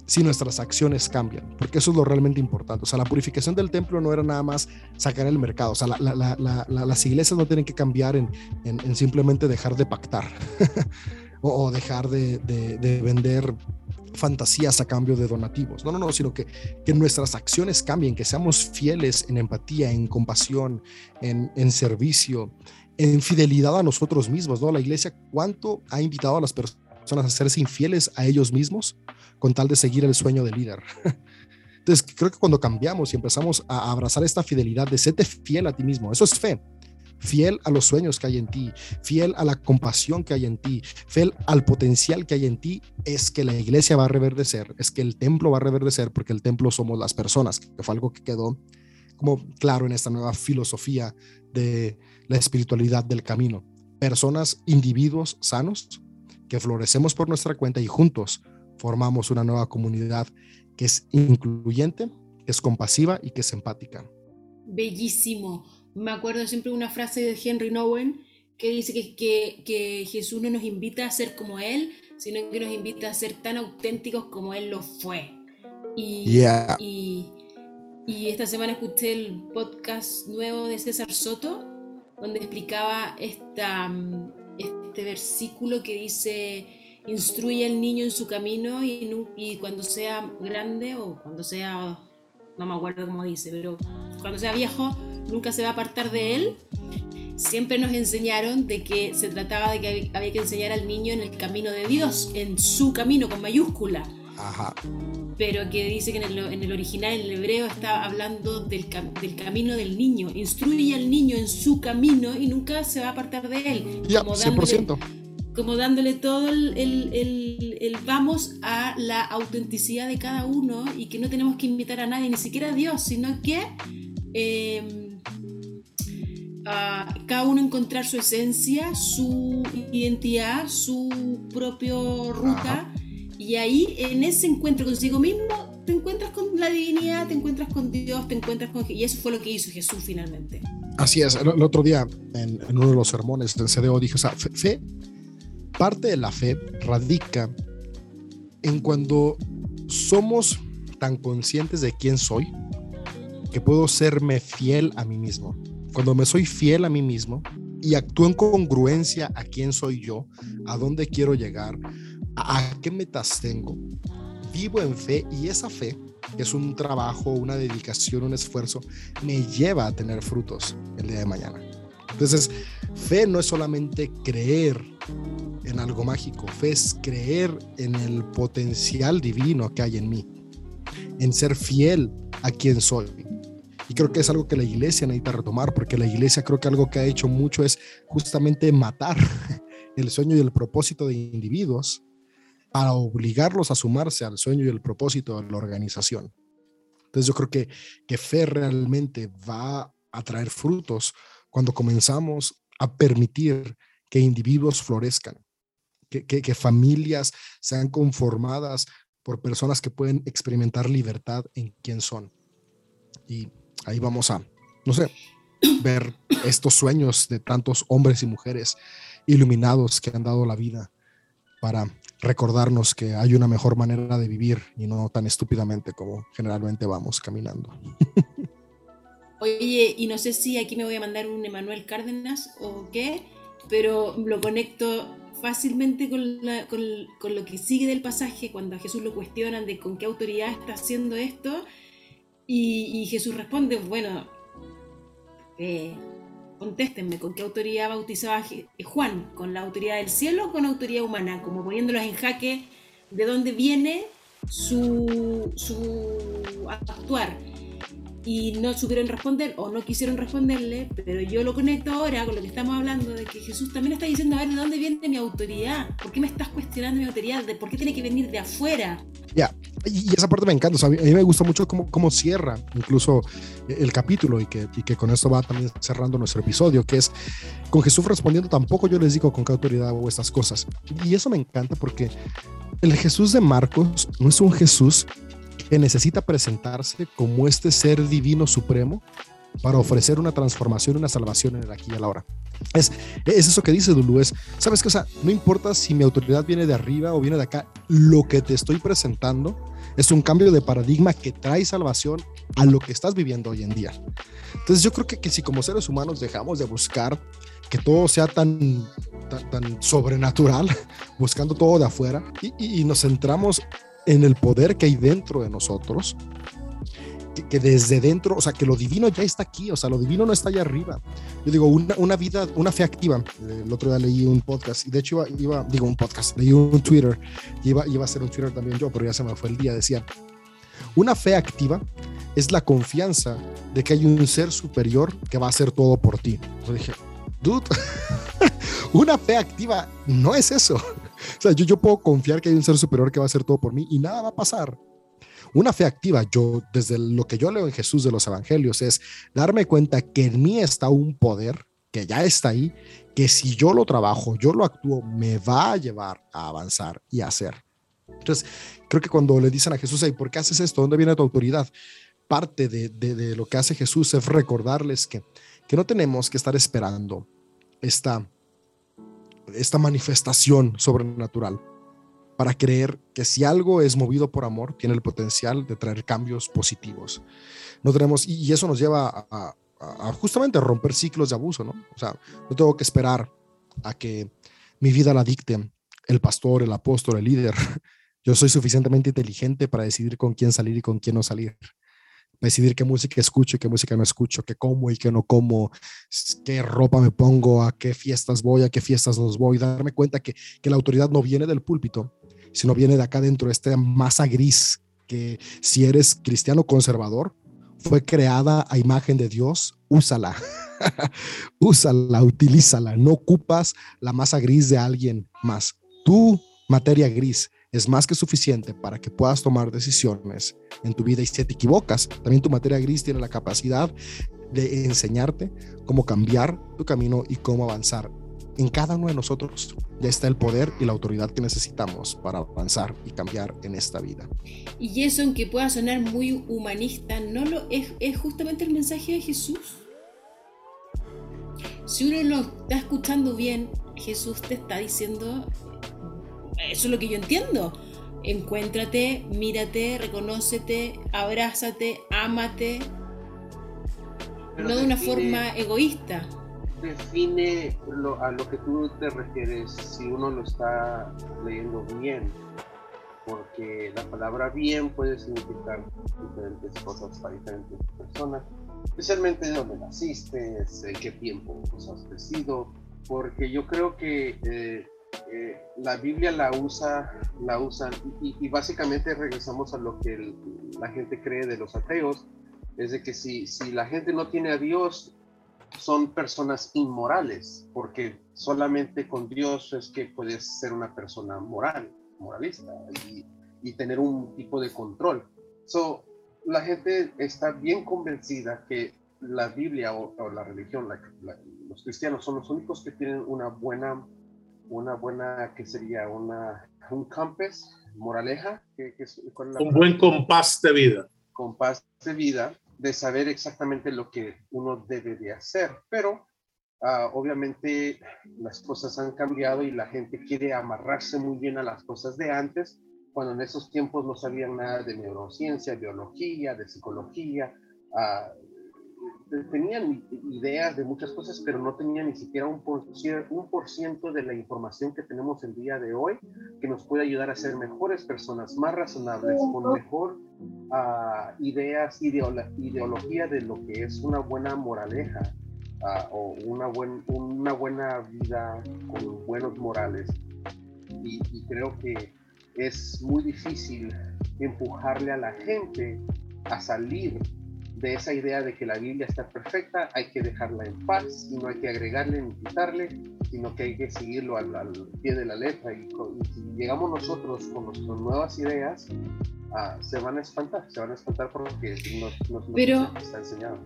si nuestras acciones cambian, porque eso es lo realmente importante. O sea, la purificación del templo no era nada más sacar el mercado. O sea, las iglesias no tienen que cambiar en, en simplemente dejar de pactar. o, dejar de, vender fantasías a cambio de donativos. No, no, no, sino que, que nuestras acciones cambien, que seamos fieles en empatía, en compasión, en, servicio, en fidelidad a nosotros mismos, ¿no? La iglesia, ¿cuánto ha invitado a las personas a serse infieles a ellos mismos con tal de seguir el sueño del líder? Entonces, creo que cuando cambiamos y empezamos a abrazar esta fidelidad de serte fiel a ti mismo, eso es fe. Fiel a los sueños que hay en ti, fiel a la compasión que hay en ti, fiel al potencial que hay en ti, es que la iglesia va a reverdecer, es que el templo va a reverdecer, porque el templo somos las personas, que fue algo que quedó como claro en esta nueva filosofía de la espiritualidad del camino. Personas, individuos sanos, que florecemos por nuestra cuenta y juntos formamos una nueva comunidad que es incluyente, que es compasiva y que es empática. Bellísimo. Me acuerdo siempre de una frase de Henry Nowen que dice que, que, Jesús no nos invita a ser como Él, sino que nos invita a ser tan auténticos como Él lo fue. Y, y, y esta semana escuché el podcast nuevo de César Soto, donde explicaba esta, este versículo que dice, instruye al niño en su camino y, y cuando sea grande o cuando sea, no me acuerdo cómo dice, pero cuando sea viejo, nunca se va a apartar de él. Siempre nos enseñaron de que se trataba de que había que enseñar al niño en el camino de Dios, en su camino con mayúscula. Ajá. Pero que dice que en el, original, en el hebreo, está hablando del, del, camino del niño. Instruye al niño en su camino y nunca se va a apartar de él. Ya, 100% como dándole todo el, el, vamos a la autenticidad de cada uno y que no tenemos que invitar a nadie, ni siquiera a Dios, sino que em, a cada uno encontrar su esencia, su identidad, su propia ruta. Y ahí, en ese encuentro consigo mismo, te encuentras con la divinidad, te encuentras con Dios, te encuentras con... Y eso fue lo que hizo Jesús finalmente. Así es. El, otro día, en, uno de los sermones del CDO, dije, o sea, fe Parte de la fe radica en cuando somos tan conscientes de quién soy que puedo serme fiel a mí mismo. Cuando me soy fiel a mí mismo y actúo en congruencia a quién soy yo, a dónde quiero llegar, a, qué metas tengo, vivo en fe y esa fe, es un trabajo, una dedicación, un esfuerzo, me lleva a tener frutos el día de mañana. Entonces, fe no es solamente creer en algo mágico, fe es creer en el potencial divino que hay en mí, en ser fiel a quien soy. Y creo que es algo que la iglesia necesita retomar, porque la iglesia creo que algo que ha hecho mucho es justamente matar el sueño y el propósito de individuos para obligarlos a sumarse al sueño y el propósito de la organización. Entonces yo creo que, que fe realmente va a traer frutos cuando comenzamos a permitir que individuos florezcan, que, familias sean conformadas por personas que pueden experimentar libertad en quién son. Y ahí vamos a, no sé, ver estos sueños de tantos hombres y mujeres iluminados que han dado la vida para recordarnos que hay una mejor manera de vivir y no tan estúpidamente como generalmente vamos caminando. Oye, y no sé si aquí me voy a mandar un Emanuel Cárdenas o qué, pero lo conecto fácilmente con, lo que sigue del pasaje, cuando a Jesús lo cuestionan de con qué autoridad está haciendo esto, y, Jesús responde, bueno, eh, contéstenme, ¿con qué autoridad bautizaba Juan? ¿Con la autoridad del cielo o con autoridad humana? Como poniéndolos en jaque de dónde viene su, su actuar y no supieron responder o no quisieron responderle, pero yo lo conecto ahora con lo que estamos hablando de que Jesús también está diciendo, a ver, ¿de dónde viene mi autoridad? ¿Por qué me estás cuestionando mi autoridad? ¿De ¿Por qué tiene que venir de afuera? Ya, y esa parte me encanta, a mí me gusta mucho cómo, cómo cierra incluso el capítulo y que, y que con esto va también cerrando nuestro episodio, que es con Jesús respondiendo, tampoco yo les digo con qué autoridad hago estas cosas. Y eso me encanta porque el Jesús de Marcos no es un Jesús que necesita presentarse como este ser divino supremo para ofrecer una transformación, una salvación en el aquí y a la hora. Es, es eso que dice Dulu, es, ¿sabes qué? O sea, no importa si mi autoridad viene de arriba o viene de acá, lo que te estoy presentando es un cambio de paradigma que trae salvación a lo que estás viviendo hoy en día. Entonces yo creo que, que si como seres humanos dejamos de buscar que todo sea tan, tan, sobrenatural, buscando todo de afuera, y, y nos centramos en el poder que hay dentro de nosotros, que, desde dentro, o sea, que lo divino ya está aquí, o sea, lo divino no está allá arriba. Yo digo, una, una vida, una fe activa. El otro día leí un podcast, y de hecho iba, iba digo un podcast, leí un Twitter, iba, iba a ser un Twitter también yo, pero ya se me fue el día, decía, una fe activa es la confianza de que hay un ser superior que va a hacer todo por ti. Yo dije, dude, una fe activa no es eso. O sea, yo, yo puedo confiar que hay un ser superior que va a hacer todo por mí y nada va a pasar. Una fe activa, yo desde lo que yo leo en Jesús de los Evangelios, es darme cuenta que en mí está un poder que ya está ahí, que si yo lo trabajo, yo lo actúo, me va a llevar a avanzar y a hacer. Entonces, creo que cuando le dicen a Jesús, ¿y por qué haces esto? ¿Dónde viene tu autoridad? Parte de, de, lo que hace Jesús es recordarles que, que no tenemos que estar esperando esta, esta manifestación sobrenatural para creer que si algo es movido por amor, tiene el potencial de traer cambios positivos. No tenemos, y eso nos lleva a, justamente a romper ciclos de abuso, ¿no? O sea, no tengo que esperar a que mi vida la dicte el pastor, el apóstol, el líder. Yo soy suficientemente inteligente para decidir con quién salir y con quién no salir. Decidir qué música escucho y qué música no escucho, qué como y qué no como, qué ropa me pongo, a qué fiestas voy, a qué fiestas no voy. Darme cuenta que, que la autoridad no viene del púlpito, sino viene de acá dentro, esta masa gris que si eres cristiano conservador, fue creada a imagen de Dios, úsala, úsala, utilízala, no ocupas la masa gris de alguien más. Tu materia gris es más que suficiente para que puedas tomar decisiones en tu vida y si te equivocas, también tu materia gris tiene la capacidad de enseñarte cómo cambiar tu camino y cómo avanzar en cada uno de nosotros ya está el poder y la autoridad que necesitamos para avanzar y cambiar en esta vida. Y eso, aunque pueda sonar muy humanista, no lo es, es justamente el mensaje de Jesús. Si uno lo está escuchando bien, Jesús te está diciendo, eso es lo que yo entiendo. Encuéntrate, mírate, reconócete, abrázate, ámate. no de una forma egoísta define a lo que tú te refieres si uno lo está leyendo bien, porque la palabra bien puede significar diferentes cosas para diferentes personas, especialmente de dónde naciste, en qué tiempo has crecido, porque yo creo que eh, eh, la Biblia la usa, la usan y, básicamente regresamos a lo que la gente cree de los ateos, es de que si, si la gente no tiene a Dios, son personas inmorales, porque solamente con Dios es que puedes ser una persona moral, moralista, y, tener un tipo de control. So, la gente está bien convencida que la Biblia o, la religión, los cristianos son los únicos que tienen una buena, una buena, que sería una, un compass, moraleja, que, un buen compás de vida. Compás de vida de saber exactamente lo que uno debe de hacer, pero ah, obviamente las cosas han cambiado y la gente quiere amarrarse muy bien a las cosas de antes, cuando en esos tiempos no sabían nada de neurociencia, biología, de psicología, uh, tenían ideas de muchas cosas, pero no tenían ni siquiera un por, un por ciento de la información que tenemos el día de hoy que nos puede ayudar a ser mejores personas, más razonables, con mejor uh, ideas, ideología de lo que es una buena moraleja uh, o una, buen, una buena vida con buenos morales. Y, y creo que es muy difícil empujarle a la gente a salir de esa idea de que la Biblia está perfecta, hay que dejarla en paz y no hay que agregarle ni quitarle, sino que hay que seguirlo al, pie de la letra. Y, si llegamos nosotros con nuestras nuevas ideas, ah, se van a espantar, se van a espantar por lo que nos, nos, pero, está enseñado.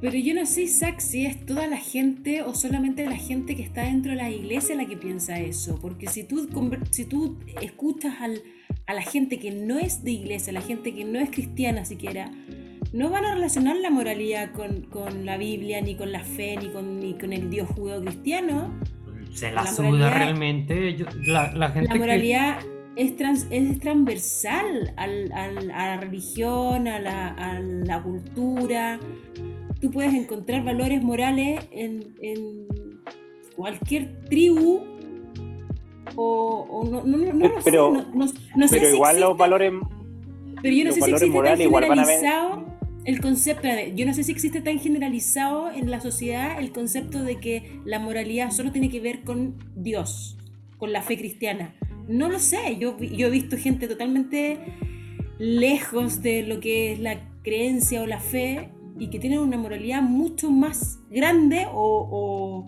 Pero yo no sé, Isaac, si es toda la gente o solamente la gente que está dentro de la iglesia la que piensa eso. Porque si tú, si tú escuchas al, a la gente que no es de iglesia, la gente que no es cristiana siquiera, no van a relacionar la moralidad con, con la Biblia, ni con la fe, ni con, ni con el Dios judío cristiano. Se la, suda realmente. la, gente la moralidad es, es transversal al, a la religión, a la, a la, cultura. Tú puedes encontrar valores morales en, en cualquier tribu o, no, no, no, no, pero, sé, no, no, sé pero igual los valores pero yo no sé si existe tan generalizado el concepto, yo no sé si existe tan generalizado en la sociedad el concepto de que la moralidad solo tiene que ver con Dios, con la fe cristiana. No lo sé, yo, he visto gente totalmente lejos de lo que es la creencia o la fe y que tienen una moralidad mucho más grande o,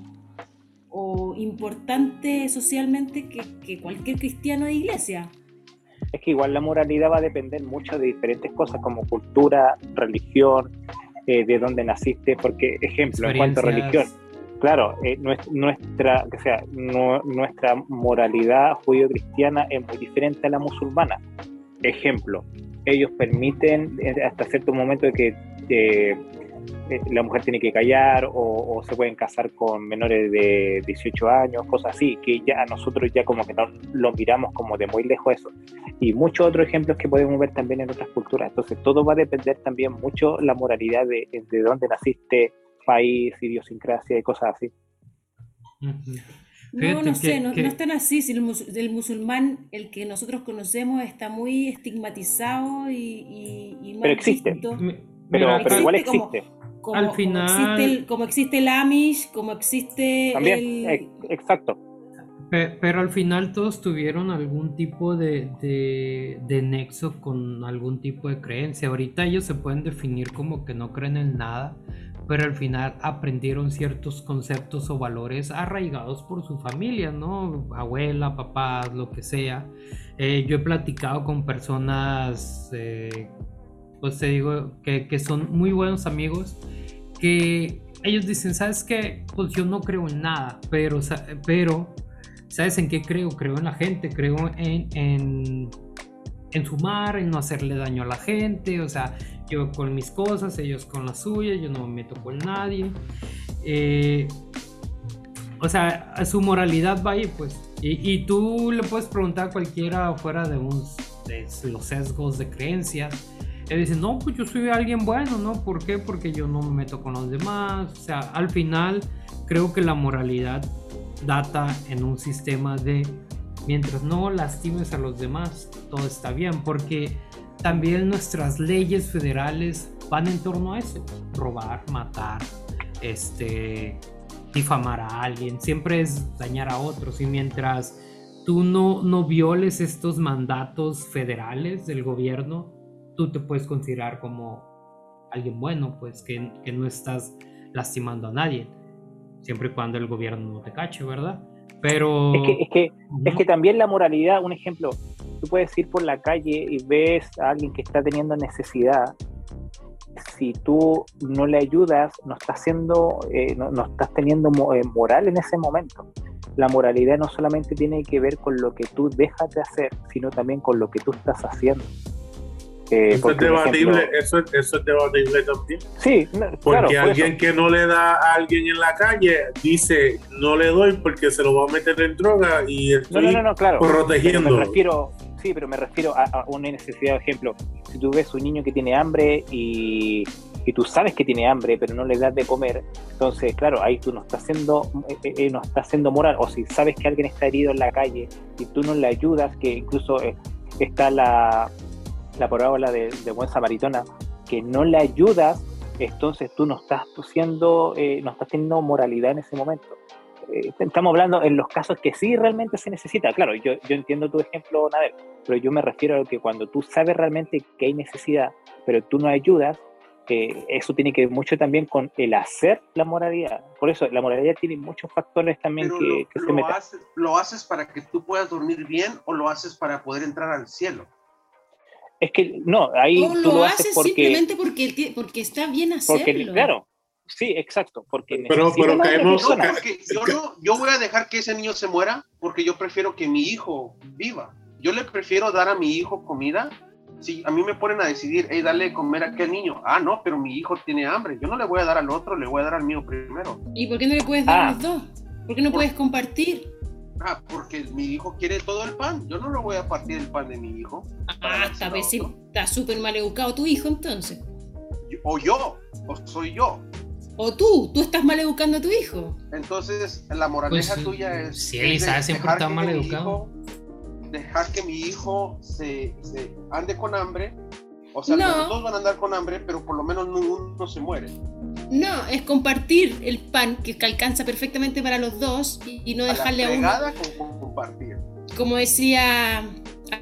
o importante socialmente que, que cualquier cristiano de iglesia. Es que igual la moralidad va a depender mucho de diferentes cosas como cultura, religión, eh, de dónde naciste, porque ejemplo, en cuanto a religión, claro, eh, nuestra, o sea, nuestra moralidad judío-cristiana es muy diferente a la musulmana. Ejemplo, ellos permiten eh, hasta cierto momento que eh, la mujer tiene que callar o, se pueden casar con menores de 18 años, cosas así, que ya nosotros ya como que no lo miramos como de muy lejos eso. Y muchos otros ejemplos que podemos ver también en otras culturas. Entonces todo va a depender también mucho la moralidad de, de dónde naciste, país, idiosincrasia y cosas así. No, no sé, no, es tan así. Si el, musulmán, el que nosotros conocemos, está muy estigmatizado y, y, Pero existe. Pero, pero, igual existe. Como, Al final. Existe el, como existe el Amish, como existe. También, exacto. Pero, al final todos tuvieron algún tipo de, de, de, nexo con algún tipo de creencia. Ahorita ellos se pueden definir como que no creen en nada, pero al final aprendieron ciertos conceptos o valores arraigados por su familia, ¿no? Abuela, papá, lo que sea. Eh, yo he platicado con personas, eh, pues te digo, que, que, son muy buenos amigos, que ellos dicen, ¿sabes qué? Pues yo no creo en nada, pero, pero ¿sabes en qué creo? Creo en la gente, creo en, en en sumar, en no hacerle daño a la gente, o sea, yo con mis cosas, ellos con las suyas, yo no me meto con nadie. Eh, o sea, su moralidad va ahí, pues. Y, tú le puedes preguntar a cualquiera fuera de, un, de los sesgos de creencias. Él dice, no, pues yo soy alguien bueno, ¿no? ¿Por qué? Porque yo no me meto con los demás. O sea, al final creo que la moralidad data en un sistema de mientras no lastimes a los demás, todo está bien, porque también nuestras leyes federales van en torno a eso, robar, matar, este, difamar a alguien, siempre es dañar a otros y mientras tú no, no violes estos mandatos federales del gobierno, tú te puedes considerar como alguien bueno, pues que, que no estás lastimando a nadie, siempre y cuando el gobierno no te cache, ¿verdad? Pero... Es que, es que, es que también la moralidad, un ejemplo, tú puedes ir por la calle y ves a alguien que está teniendo necesidad. Si tú no le ayudas, no estás, haciendo, eh, no, estás teniendo eh, moral en ese momento. La moralidad no solamente tiene que ver con lo que tú dejas de hacer, sino también con lo que tú estás haciendo. Eh, eso, es debatible, eso, eso, es debatible también. Sí, porque alguien que no le da a alguien en la calle dice no le doy porque se lo va a meter en droga y estoy no, no, claro. protegiendo. Me refiero, sí, pero me refiero a, una necesidad, por ejemplo, si tú ves un niño que tiene hambre y, y, tú sabes que tiene hambre pero no le das de comer, entonces claro, ahí tú no estás haciendo, eh, eh, no estás haciendo moral, o si sabes que alguien está herido en la calle y tú no le ayudas, que incluso está la la parábola de, de, buen samaritana, que no le ayudas, entonces tú no estás siendo, eh, no estás teniendo moralidad en ese momento. Eh, estamos hablando en los casos que sí realmente se necesita. Claro, yo, yo entiendo tu ejemplo, Nader, pero yo me refiero a que cuando tú sabes realmente que hay necesidad, pero tú no ayudas, eh, eso tiene que ver mucho también con el hacer la moralidad. Por eso la moralidad tiene muchos factores también que, que se meten. ¿Lo haces para que tú puedas dormir bien o lo haces para poder entrar al cielo? Es que no, ahí tú lo, haces porque, simplemente porque, porque está bien hacerlo. Porque, claro, sí, exacto. Porque pero, pero caemos, yo, no, yo voy a dejar que ese niño se muera porque yo prefiero que mi hijo viva. Yo le prefiero dar a mi hijo comida. Si a mí me ponen a decidir, hey, dale de comer a aquel niño. Ah, no, pero mi hijo tiene hambre. Yo no le voy a dar al otro, le voy a dar al mío primero. ¿Y por qué no le puedes dar a ah. los dos? ¿Por qué no puedes compartir? Ah, porque mi hijo quiere todo el pan. Yo no lo voy a partir el pan de mi hijo. Ah, esta vez. Está súper mal educado tu hijo entonces. O yo, o soy yo. O tú, tú estás mal educando a tu hijo. Entonces, la moraleja pues, tuya es. Sí, él sabe siempre está mal educado. dejar que mi hijo se, se, ande con hambre. O sea, los dos van a andar con hambre, pero por lo menos uno se muere. No, es compartir el pan que alcanza perfectamente para los dos y, no dejarle a, uno. Con compartir. Como decía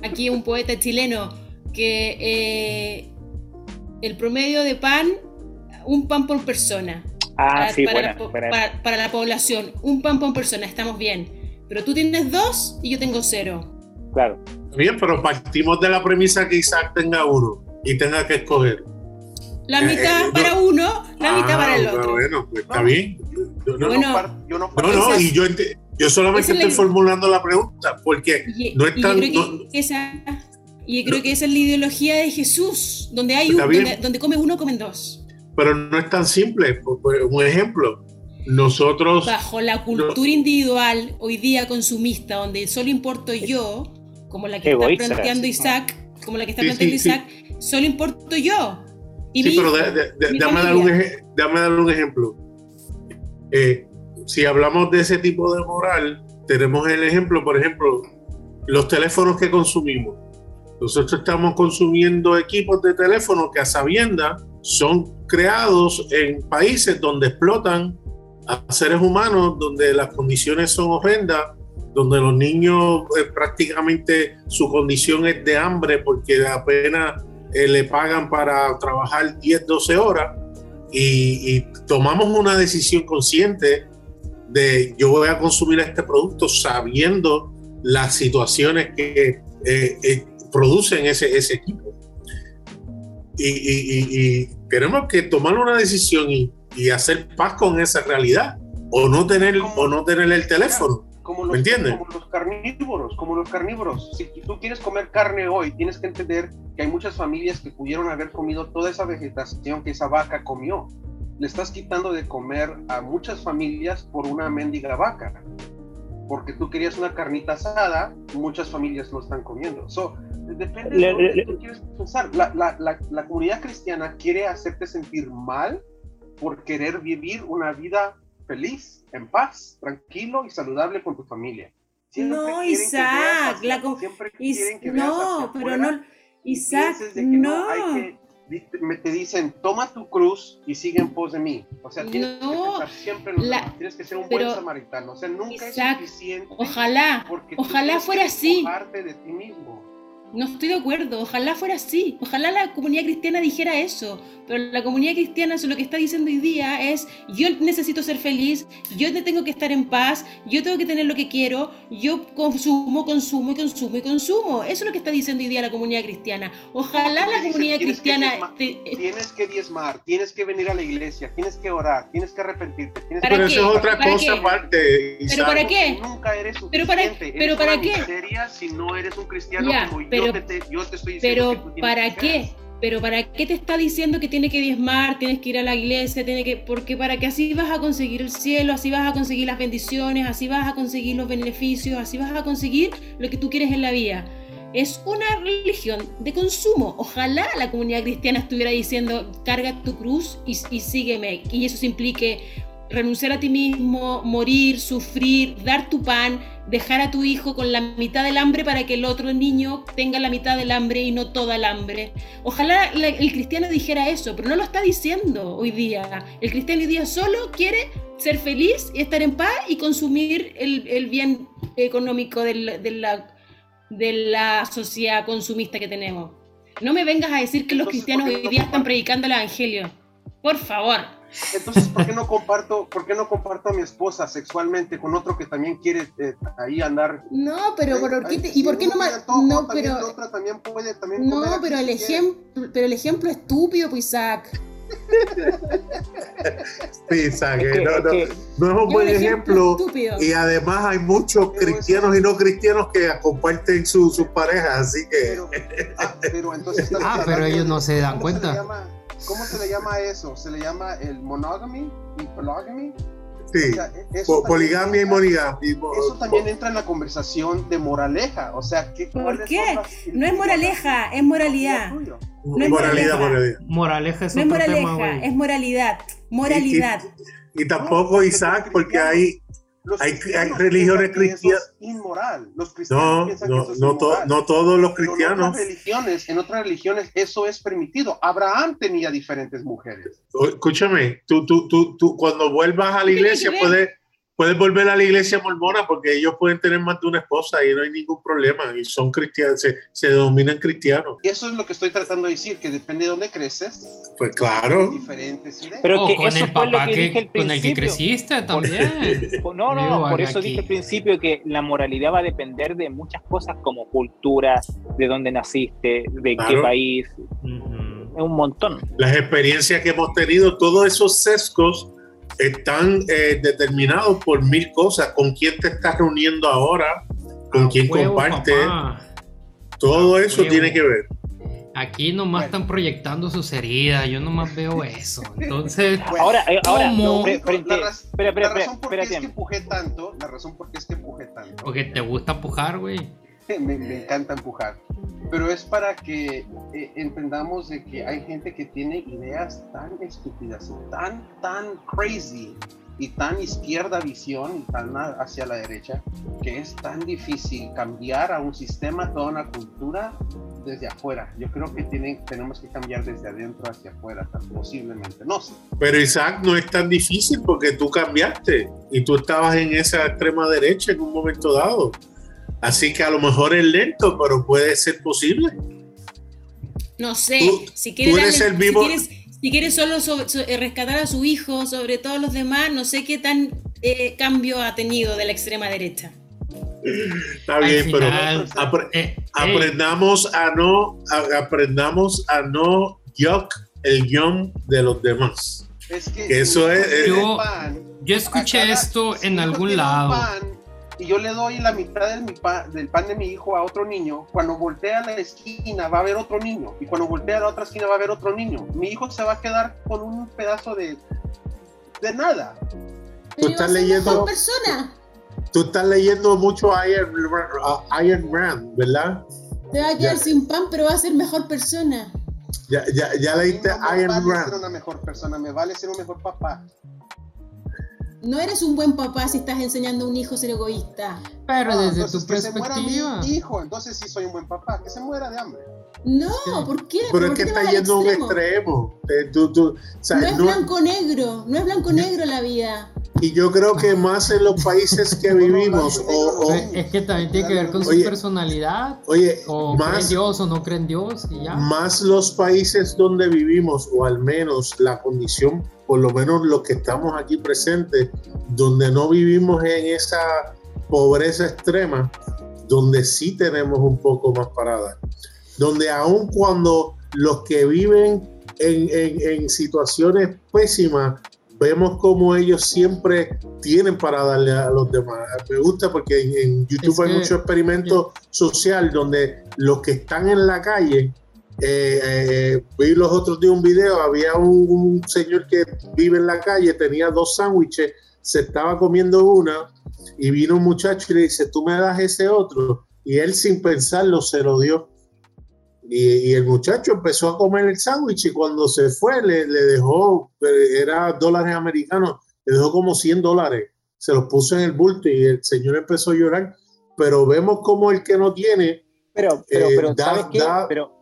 aquí un poeta chileno, que eh, el promedio de pan, un pan por persona. Ah, para, sí, para buena, la, po- buena. para- para la población. Un pan por persona, estamos bien. Pero tú tienes dos y yo tengo cero. Claro. Bien, pero partimos de la premisa que Isaac tenga uno y tenga que escoger. La Eh, mitad eh, para uno, la mitad Ah, para el otro. Bueno, pues está bien. Yo no, Bueno, no, par- yo no y yo, ente- yo solamente la estoy formulando la pregunta, porque Y, no es y tan- yo creo que no- esa, y yo creo que esa es la ideología de Jesús, donde hay Está un, donde, donde come uno, comen dos. pero no es tan simple. Un ejemplo, nosotros, Bajo la cultura individual, hoy día consumista, donde solo importo yo, como la que Egoísta, está planteando. Isaac, como la que está planteando sí, sí. Isaac, solo importo yo. Y sí, pero hijo, de- de- de- mi déjame, dar un, familia. eje- déjame dar un ejemplo. Eh, si hablamos de ese tipo de moral, tenemos el ejemplo, por ejemplo, los teléfonos que consumimos. Nosotros estamos consumiendo equipos de teléfono que a sabienda son creados en países donde explotan a seres humanos, donde las condiciones son horrendas, donde los niños eh, prácticamente su condición es de hambre porque apenas eh, le pagan para trabajar 10, 12 horas y, tomamos una decisión consciente de yo voy a consumir este producto sabiendo las situaciones que eh, eh, producen ese, ese equipo. Y, y- tenemos que tomar una decisión y, y hacer paz con esa realidad o no tener, o no tener el teléfono. Como los, como los carnívoros, como los carnívoros. Si tú quieres comer carne hoy, tienes que entender que hay muchas familias que pudieron haber comido toda esa vegetación que esa vaca comió. Le estás quitando de comer a muchas familias por una mendiga vaca. Porque tú querías una carnita asada, muchas familias no están comiendo. So, depende de le- tú quieres pensar. La, la- la- la comunidad cristiana quiere hacerte sentir mal por querer vivir una vida feliz, en paz, tranquilo y saludable con tu familia. Siempre No, Isaac, la siempre quieren que no, pero no, Isaac, que no. hay que- me te dicen, toma tu cruz y sigue en pos de mí. O sea, tienes No, que pensar siempre en la- tienes que ser un pero, buen samaritano. O sea, nunca Isaac, es suficiente. Ojalá, ojalá fuera así. de ti mismo. No estoy de acuerdo, ojalá fuera así, ojalá la comunidad cristiana dijera eso, pero la comunidad cristiana eso lo que está diciendo hoy día es yo necesito ser feliz, yo te tengo que estar en paz, yo tengo que tener lo que quiero, yo consumo, consumo y consumo y consumo. Eso es lo que está diciendo hoy día la comunidad cristiana. Ojalá la comunidad tienes que cristiana... diezmar, te- Tienes que diezmar, tienes que venir a la iglesia, tienes que orar, tienes que arrepentirte. Tienes ¿Para Pero eso es otra ¿Para cosa qué? aparte. ¿Pero para qué? Nunca eres Pero para- suficiente. pero Eres ¿para una qué? si no eres un cristiano Ya, como pero- yo, te, te- yo te estoy diciendo Pero ¿para que qué? Pero ¿para qué te está diciendo que tiene que diezmar, tienes que ir a la iglesia, tiene que porque para que así vas a conseguir el cielo, así vas a conseguir las bendiciones, así vas a conseguir los beneficios, así vas a conseguir lo que tú quieres en la vida. Es una religión de consumo. Ojalá la comunidad cristiana estuviera diciendo carga tu cruz y, y sígueme. Y eso implique renunciar a ti mismo, morir, sufrir, dar tu pan, dejar a tu hijo con la mitad del hambre para que el otro niño tenga la mitad del hambre y no toda el hambre. Ojalá el cristiano dijera eso, pero no lo está diciendo hoy día. El cristiano hoy día solo quiere ser feliz y estar en paz y consumir el, el bien económico del- de, la, de la sociedad consumista que tenemos. No me vengas a decir que los cristianos ¿por qué hoy día están predicando el evangelio. Por favor. Entonces, ¿por qué no comparto, por qué no comparto a mi esposa sexualmente con otro que también quiere eh, ahí andar? No, pero Ay, ¿por qué, te- ¿y por qué no antojo, No, pero la otra también puede también no, comer aquí pero el ejemplo, pero el ejemplo estúpido, pues Isaac. Sí, Isaac, Es que- no, es no- que- no es un Es buen ejemplo ejemplo. estúpido. Y además hay muchos Pero cristianos y no cristianos que comparten su- sus parejas, así que Pero, ah, pero entonces Ah, pero ellos no se dan ¿cómo se le cuenta. ¿Cómo se le llama eso? ¿Se le llama el monogamy y polygamy? sí, O sea, eso po- también poligamia y monogamia. Eso también entra en la conversación de moraleja, o sea, ¿qué, ¿Por qué? No es moraleja, es moralidad. no es moralidad, moraleja. moralidad. Moraleja es No es tema, moraleja, es moralidad. Moralidad. Y tampoco Isaac, porque hay, Los Hay- cristianos hay religiones cristianas- es inmoral. Los cristianos no, piensan que no, eso es no, to- inmoral. no todos los Pero En cristianos. otras religiones, en otras religiones eso es permitido. Abraham tenía diferentes mujeres. Escúchame, tú, tú, tú, tú cuando vuelvas a la ¿Qué tiene iglesia puedes, puedes volver a la iglesia mormona porque ellos pueden tener más de una esposa y no hay ningún problema y son cristianos, se, se denominan cristianos. Y eso es lo que estoy tratando de decir, que depende de dónde creces. Pues claro. Diferentes ideas. Pero que con eso el fue lo papá que que, dije al con el que principio. creciste también. No, no, no, por eso aquí. dije al principio que la moralidad va a depender de muchas cosas como cultura, de dónde naciste, de qué Claro. país, Ujú. es un montón. Las experiencias que hemos tenido, todos esos sesgos están eh, determinados por mil cosas. ¿Con quién te estás reuniendo ahora? ¿Con quién Huevo, comparte? papá. Todo A eso huevo. tiene que ver. Aquí nomás están proyectando sus heridas, yo nomás veo eso. Entonces, Bueno, Ahora, eh, ahora, frente, la, raz- espera, espera, la razón espera, por qué es que empujé tanto, la razón por qué es que empujé tanto, porque te gusta pujar, güey. me, me encanta empujar, pero es para que eh, entendamos de que hay gente que tiene ideas tan estúpidas, tan, tan crazy y tan izquierda visión y tan hacia la derecha, que es tan difícil cambiar a un sistema, toda una cultura desde afuera. Yo creo que tienen, tenemos que cambiar desde adentro hacia afuera, posiblemente. No sé. Pero Isaac no es tan difícil porque tú cambiaste y tú estabas en esa extrema derecha en un momento dado. Así que a lo mejor es lento, pero puede ser posible. No sé, Tú- si quieres, tú eres darle- el vivo- si quieres, si quieres solo so- so- eh, rescatar a su hijo sobre todos los demás, no sé qué tan eh, cambio ha tenido de la extrema derecha. Está Al bien, final, pero apre- eh, ey, aprendamos a no a- aprendamos a no yuck el guion de los demás. Es que, Que eso es- tiene yo- pan, yo escuché cada- esto en algún lado. Y yo le doy la mitad de mi pa- del pan de mi hijo a otro niño, cuando voltea a la esquina va a haber otro niño y cuando voltea a la otra esquina va a haber otro niño. Mi hijo se va a quedar con un pedazo de de nada. Tú estás leyendo- persona. Tú estás leyendo mucho Iron, uh, Iron Man, ¿verdad? Te va a quedar Ya. sin pan, pero va a ser mejor persona. Ya, ya, ya leíste No me Iron vale ser una mejor persona, me vale ser un mejor papá. No eres un buen papá si estás enseñando a un hijo a ser egoísta. pero Ah, desde entonces tu que se muera perspectiva. mi hijo, entonces sí soy un buen papá, que se muera de hambre. No, Sí. ¿por qué? Pero es ¿Por que qué está yendo a un extremo? Eh, tú- tú- o sea, No es no- blanco-negro, no es blanco-negro la vida. y yo creo que más en los países que vivimos, o, o- Es que también tiene que ver con su Oye, personalidad. oye, O creen más, Dios o no creen en Dios y ya. más los países donde vivimos, o al menos la condición, por lo menos los que estamos aquí presentes, donde no vivimos en esa pobreza extrema, donde sí tenemos un poco más parada. Donde aun cuando los que viven en, en- en situaciones pésimas, vemos como ellos siempre tienen para darle a los demás. Me gusta porque en, en YouTube Es hay mucho experimento social donde los que están en la calle, eh, eh, vi los otros días un video, había un, un señor que vive en la calle, tenía dos sándwiches, se estaba comiendo una y vino un muchacho y le dice, tú me das ese otro. Y él sin pensarlo se lo dio. Y, y el muchacho empezó a comer el sándwich y cuando se fue le, le dejó, eh, era dólares americanos, le dejó como 100 dólares. Se los puso en el bulto y el señor empezó a llorar. Pero vemos como el que no tiene, Pero, pero, Eh, pero, da- ¿sabes qué? da- Pero,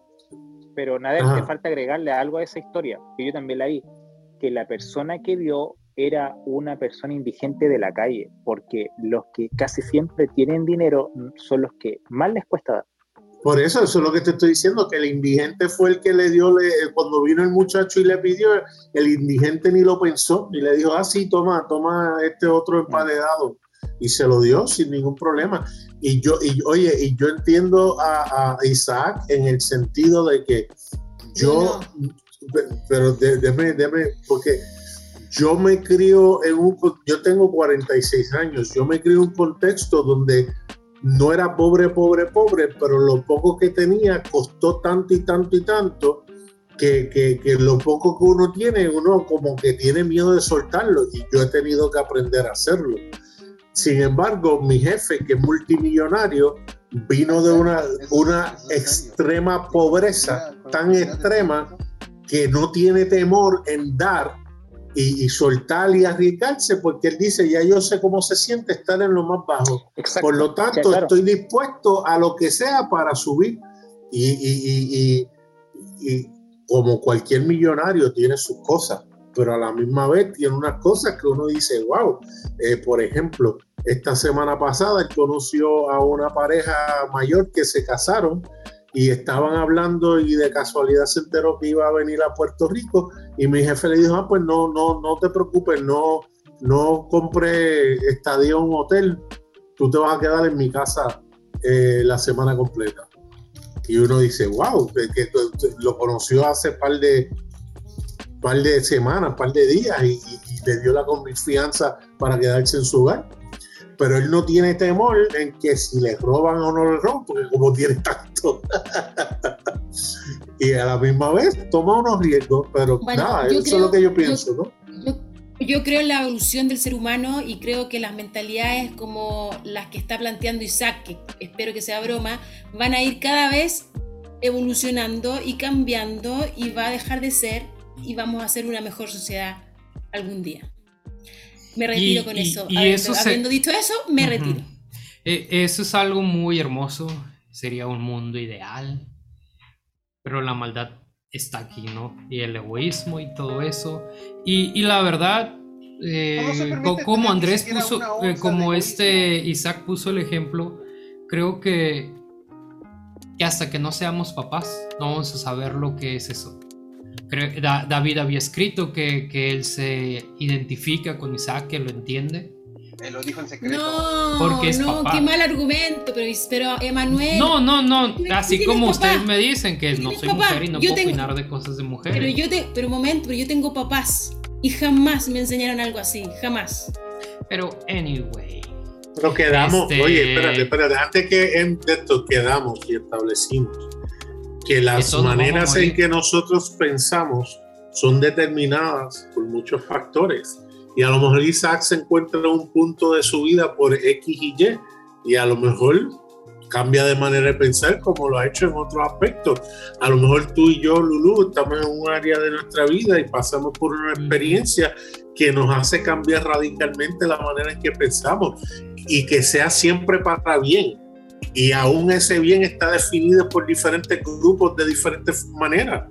pero Nader, Ajá. te falta agregarle algo a esa historia, que yo también la vi, que la persona que vio era una persona indigente de la calle, porque los que casi siempre tienen dinero son los que más les cuesta dar. Por eso, eso es lo que te estoy diciendo, que el indigente fue el que le dio, le- cuando vino el muchacho y le pidió, el indigente ni lo pensó, y le dijo, ah, sí, toma, toma este otro emparedado, y se lo dio sin ningún problema. Y yo, y oye, y yo entiendo a, a Isaac en el sentido de que yo, pero déme, déme, porque yo me crío en un, yo tengo 46 años, yo me crío en un contexto donde no era pobre, pobre, pobre, pero lo poco que tenía costó tanto y tanto y tanto que, que, que lo poco que uno tiene, uno como que tiene miedo de soltarlo y yo he tenido que aprender a hacerlo. Sin embargo, mi jefe, que es multimillonario, vino de una, una extrema pobreza tan extrema que no tiene temor en dar y, y soltar y arriesgarse porque él dice, ya yo sé cómo se siente estar en lo más bajo. Exacto. Por lo tanto, Sí, claro. estoy dispuesto a lo que sea para subir. Y, y- como cualquier millonario tiene sus cosas, pero a la misma vez tiene unas cosas que uno dice, wow, eh, por ejemplo, esta semana pasada él conoció a una pareja mayor que se casaron y estaban hablando y de casualidad se enteró que iba a venir a Puerto Rico y mi jefe le dijo, ah, pues no, no, no te preocupes, no, no compré estadía en un hotel, tú te vas a quedar en mi casa eh, la semana completa. Y uno dice, wow, que, lo conoció hace par de, par de semanas, par de días y, le dio la confianza para quedarse en su hogar. Pero él no tiene temor en que si le roban o no le roban, porque como tiene y a la misma vez toma unos riesgos, pero nada, eso es lo que yo pienso, ¿no? Yo creo en la evolución del ser humano y creo que las mentalidades como las que está planteando Isaac, que espero que sea broma, van a ir cada vez evolucionando y cambiando y va a dejar de ser y vamos a ser una mejor sociedad algún día. Me retiro con eso. habiendo, dicho eso, me retiro. E, eso es algo muy hermoso. Sería un mundo ideal. Pero la maldad está aquí, ¿no? Y el egoísmo y todo eso. Y, la verdad, eh, como Andrés puso, eh, como este Isaac puso el ejemplo, creo que, que, hasta que no seamos papás, no vamos a saber lo que es eso. David había escrito que, que él se identifica con Isaac, que lo entiende él lo dijo en secreto. No, Porque es no, qué mal argumento, pero, pero Emanuel. No, no, no. Así como ustedes me dicen que no soy mujer y no puedo opinar de cosas de mujeres. Pero yo te, pero un momento, pero yo tengo papás y jamás me enseñaron algo así, jamás. Pero anyway. Pero quedamos, este... oye, espérate, espérate, antes que en esto quedamos y establecimos que las maneras en que nosotros pensamos son determinadas por muchos factores y a lo mejor Isaac se encuentra en un punto de su vida por X y Y y a lo mejor cambia de manera de pensar como lo ha hecho en otros aspectos. A lo mejor tú y yo, Lulu, estamos en un área de nuestra vida y pasamos por una experiencia que nos hace cambiar radicalmente la manera en que pensamos y que sea siempre para bien. Y aún ese bien está definido por diferentes grupos de diferentes maneras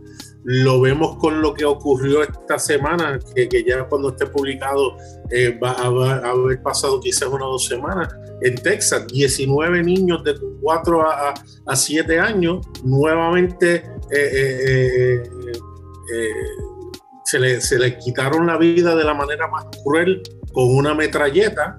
lo vemos con lo que ocurrió esta semana, que, ya cuando esté publicado eh, va a, haber pasado quizás una o dos semanas, en Texas, 19 niños de 4 a, a 7 años nuevamente eh, eh, se, le, se le quitaron la vida de la manera más cruel con una metralleta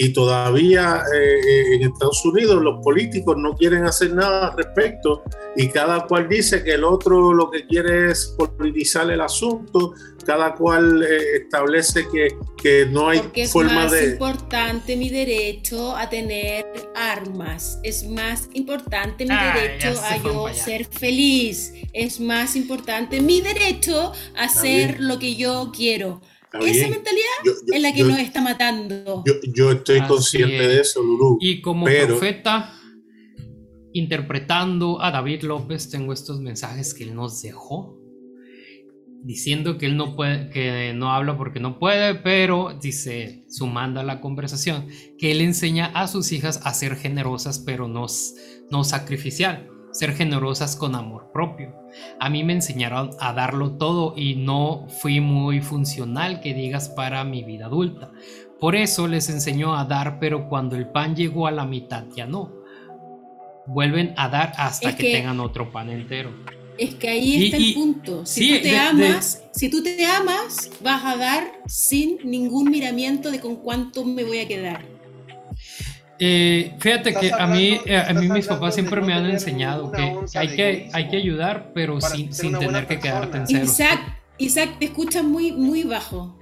y todavía eh, eh, en Estados Unidos los políticos no quieren hacer nada al respecto y cada cual dice que el otro lo que quiere es politizar el asunto, cada cual eh, establece que, que, no hay Porque forma de... Es más importante mi derecho a tener armas, es más importante mi ah, derecho a yo ser feliz, es más importante mi derecho a hacer lo que yo quiero. Esa mentalidad es la que nos está matando. Yo, estoy consciente de eso, Lulu. Y como profeta, interpretando a David López, tengo estos mensajes que él nos dejó. Diciendo que él no puede, que no habla porque no puede, pero dice, sumando a la conversación, que él enseña a sus hijas a ser generosas, pero no, no sacrificial ser generosas con amor propio. A mí me enseñaron a darlo todo y no fui muy funcional que digas para mi vida adulta. Por eso les enseñó a dar, pero cuando el pan llegó a la mitad ya no. Vuelven a dar hasta que, tengan otro pan entero. Es que ahí está el punto. Si tú te amas, si tú te amas, vas a dar sin ningún miramiento de con cuánto me voy a quedar. Eh, fíjate que a mí, eh, a mí mis papás siempre me han enseñado que hay que, hay que ayudar, pero sin, sin tener que quedarte en cero. Isaac, Isaac, te escuchas muy, muy bajo.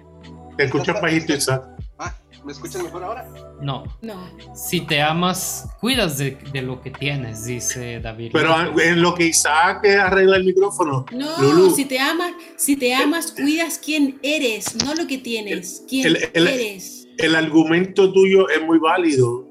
Te escuchas bajito, Isaac. Ah, ¿me escuchas mejor ahora? No. No. Si te amas, cuidas de, de lo que tienes, dice David. Pero en lo que Isaac arregla el micrófono. No, si te amas, si te amas, cuidas quién eres, no lo que tienes, quién eres. El argumento tuyo es muy válido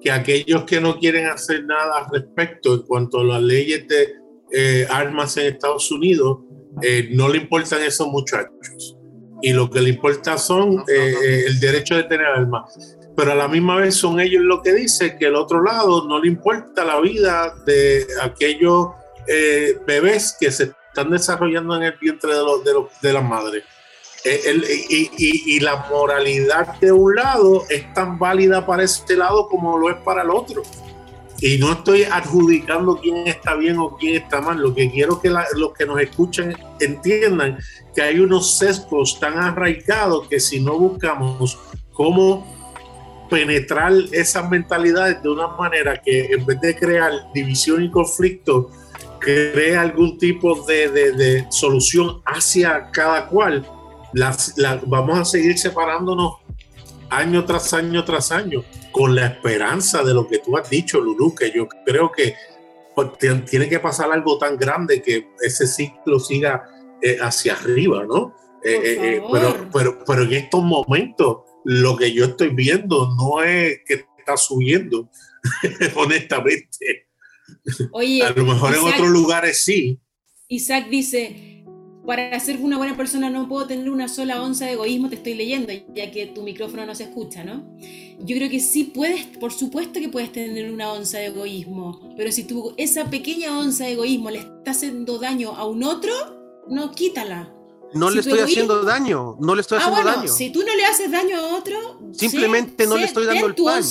que aquellos que no quieren hacer nada al respecto en cuanto a las leyes de eh, armas en Estados Unidos, eh, no le importan esos muchachos. Y lo que le importa son eh, el derecho de tener armas. Pero a la misma vez son ellos lo que dicen que el otro lado no le importa la vida de aquellos bebés que se están desarrollando en el vientre de, los, de, de las madres. Eh, y, la moralidad de un lado es tan válida para este lado como lo es para el otro. Y no estoy adjudicando quién está bien o quién está mal. Lo que quiero que los que nos escuchan entiendan que hay unos sesgos tan arraigados que si no buscamos cómo penetrar esas mentalidades de una manera que en vez de crear división y conflicto, crea algún tipo de, solución hacia cada cual, las, vamos a seguir separándonos año tras año tras año, con la esperanza de lo que tú has dicho, Lulu, que yo creo que pues, tiene que pasar algo tan grande que ese ciclo siga eh, hacia arriba, ¿no? Eh, eh, pero, pero, pero en estos momentos lo que yo estoy viendo no es que está subiendo, honestamente. Oye, a lo mejor en otros lugares sí. Isaac dice, para ser una buena persona no puedo tener una sola onza de egoísmo, te estoy leyendo, ya que tu micrófono no se escucha, ¿no? Yo creo que sí puedes, por supuesto que puedes tener una onza de egoísmo, pero si tú esa pequeña onza de egoísmo le está haciendo daño a un otro, no quítala. No le estoy haciendo daño, no le estoy ah, haciendo daño. Si tú no le haces daño a otro, simplemente no le estoy dando el pan.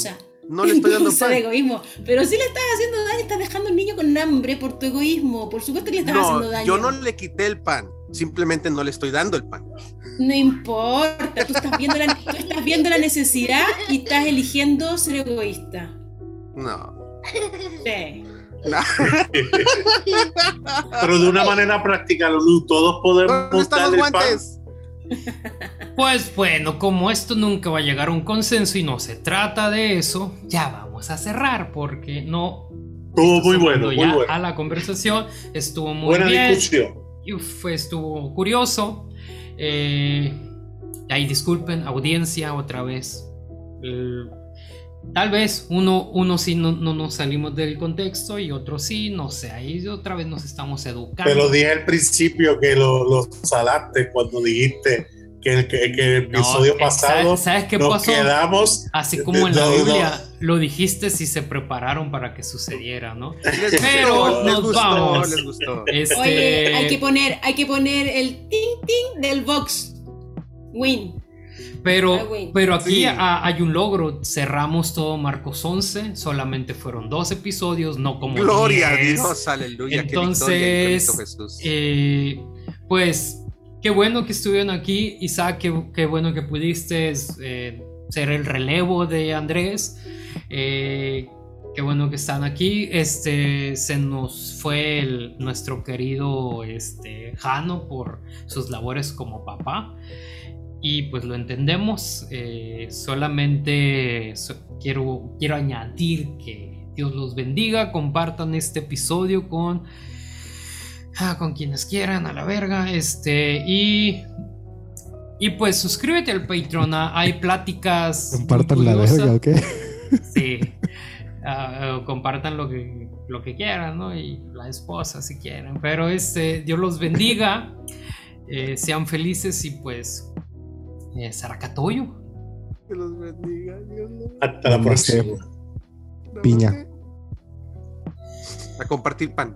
No le estoy dando pan. De egoísmo. Pero si le estás haciendo daño, estás dejando a un niño con hambre por tu egoísmo. Por supuesto que le estás haciendo daño. Yo no le quité el pan, simplemente no le estoy dando el pan. No importa, tú estás viendo la, tú estás viendo la necesidad y estás eligiendo ser egoísta. No. Sí. Pero de una manera práctica, todos podemos dar el guantes? Pues bueno, como esto nunca va a llegar a un consenso y no se trata de eso, ya vamos a cerrar porque no. Estuvo muy bueno, muy bueno. A la conversación estuvo muy Buena bien. discusión. Uf, estuvo curioso. Eh, ahí disculpen, audiencia, otra vez. Tal vez uno, uno sí no, no, nos salimos del contexto y otro sí, no sé, ahí otra vez nos estamos educando. Te lo dije al principio que lo, lo salaste cuando dijiste que el, que, el episodio pasado ¿sabes, qué nos quedamos así como en la Biblia lo dijiste si se prepararon para que sucediera no pero nos vamos este Oye, hay que poner hay que poner el ting ting del box win pero, pero aquí hay un logro. Cerramos todo Marcos 11. Solamente fueron dos episodios, no como. Gloria a Dios, aleluya. Entonces, eh, pues, qué bueno que estuvieron aquí. Isaac, qué, bueno que pudiste eh, ser el relevo de Andrés. Eh, qué bueno que están aquí. Este se nos fue nuestro querido este, Jano por sus labores como papá y pues lo entendemos. Eh, solamente quiero, quiero añadir que Dios los bendiga, compartan este episodio con, ah, con quienes quieran, a la verga. Este, y, y pues suscríbete al Patreon, ah, hay pláticas. Compartan la verga, ¿ok? Sí. Uh, compartan lo que, lo que quieran, ¿no? Y la esposa si quieren. Pero este, Dios los bendiga. Eh, sean felices y pues eh, Saracatoyo. Que los bendiga, Dios. Hasta la próxima. Piña. A compartir pan.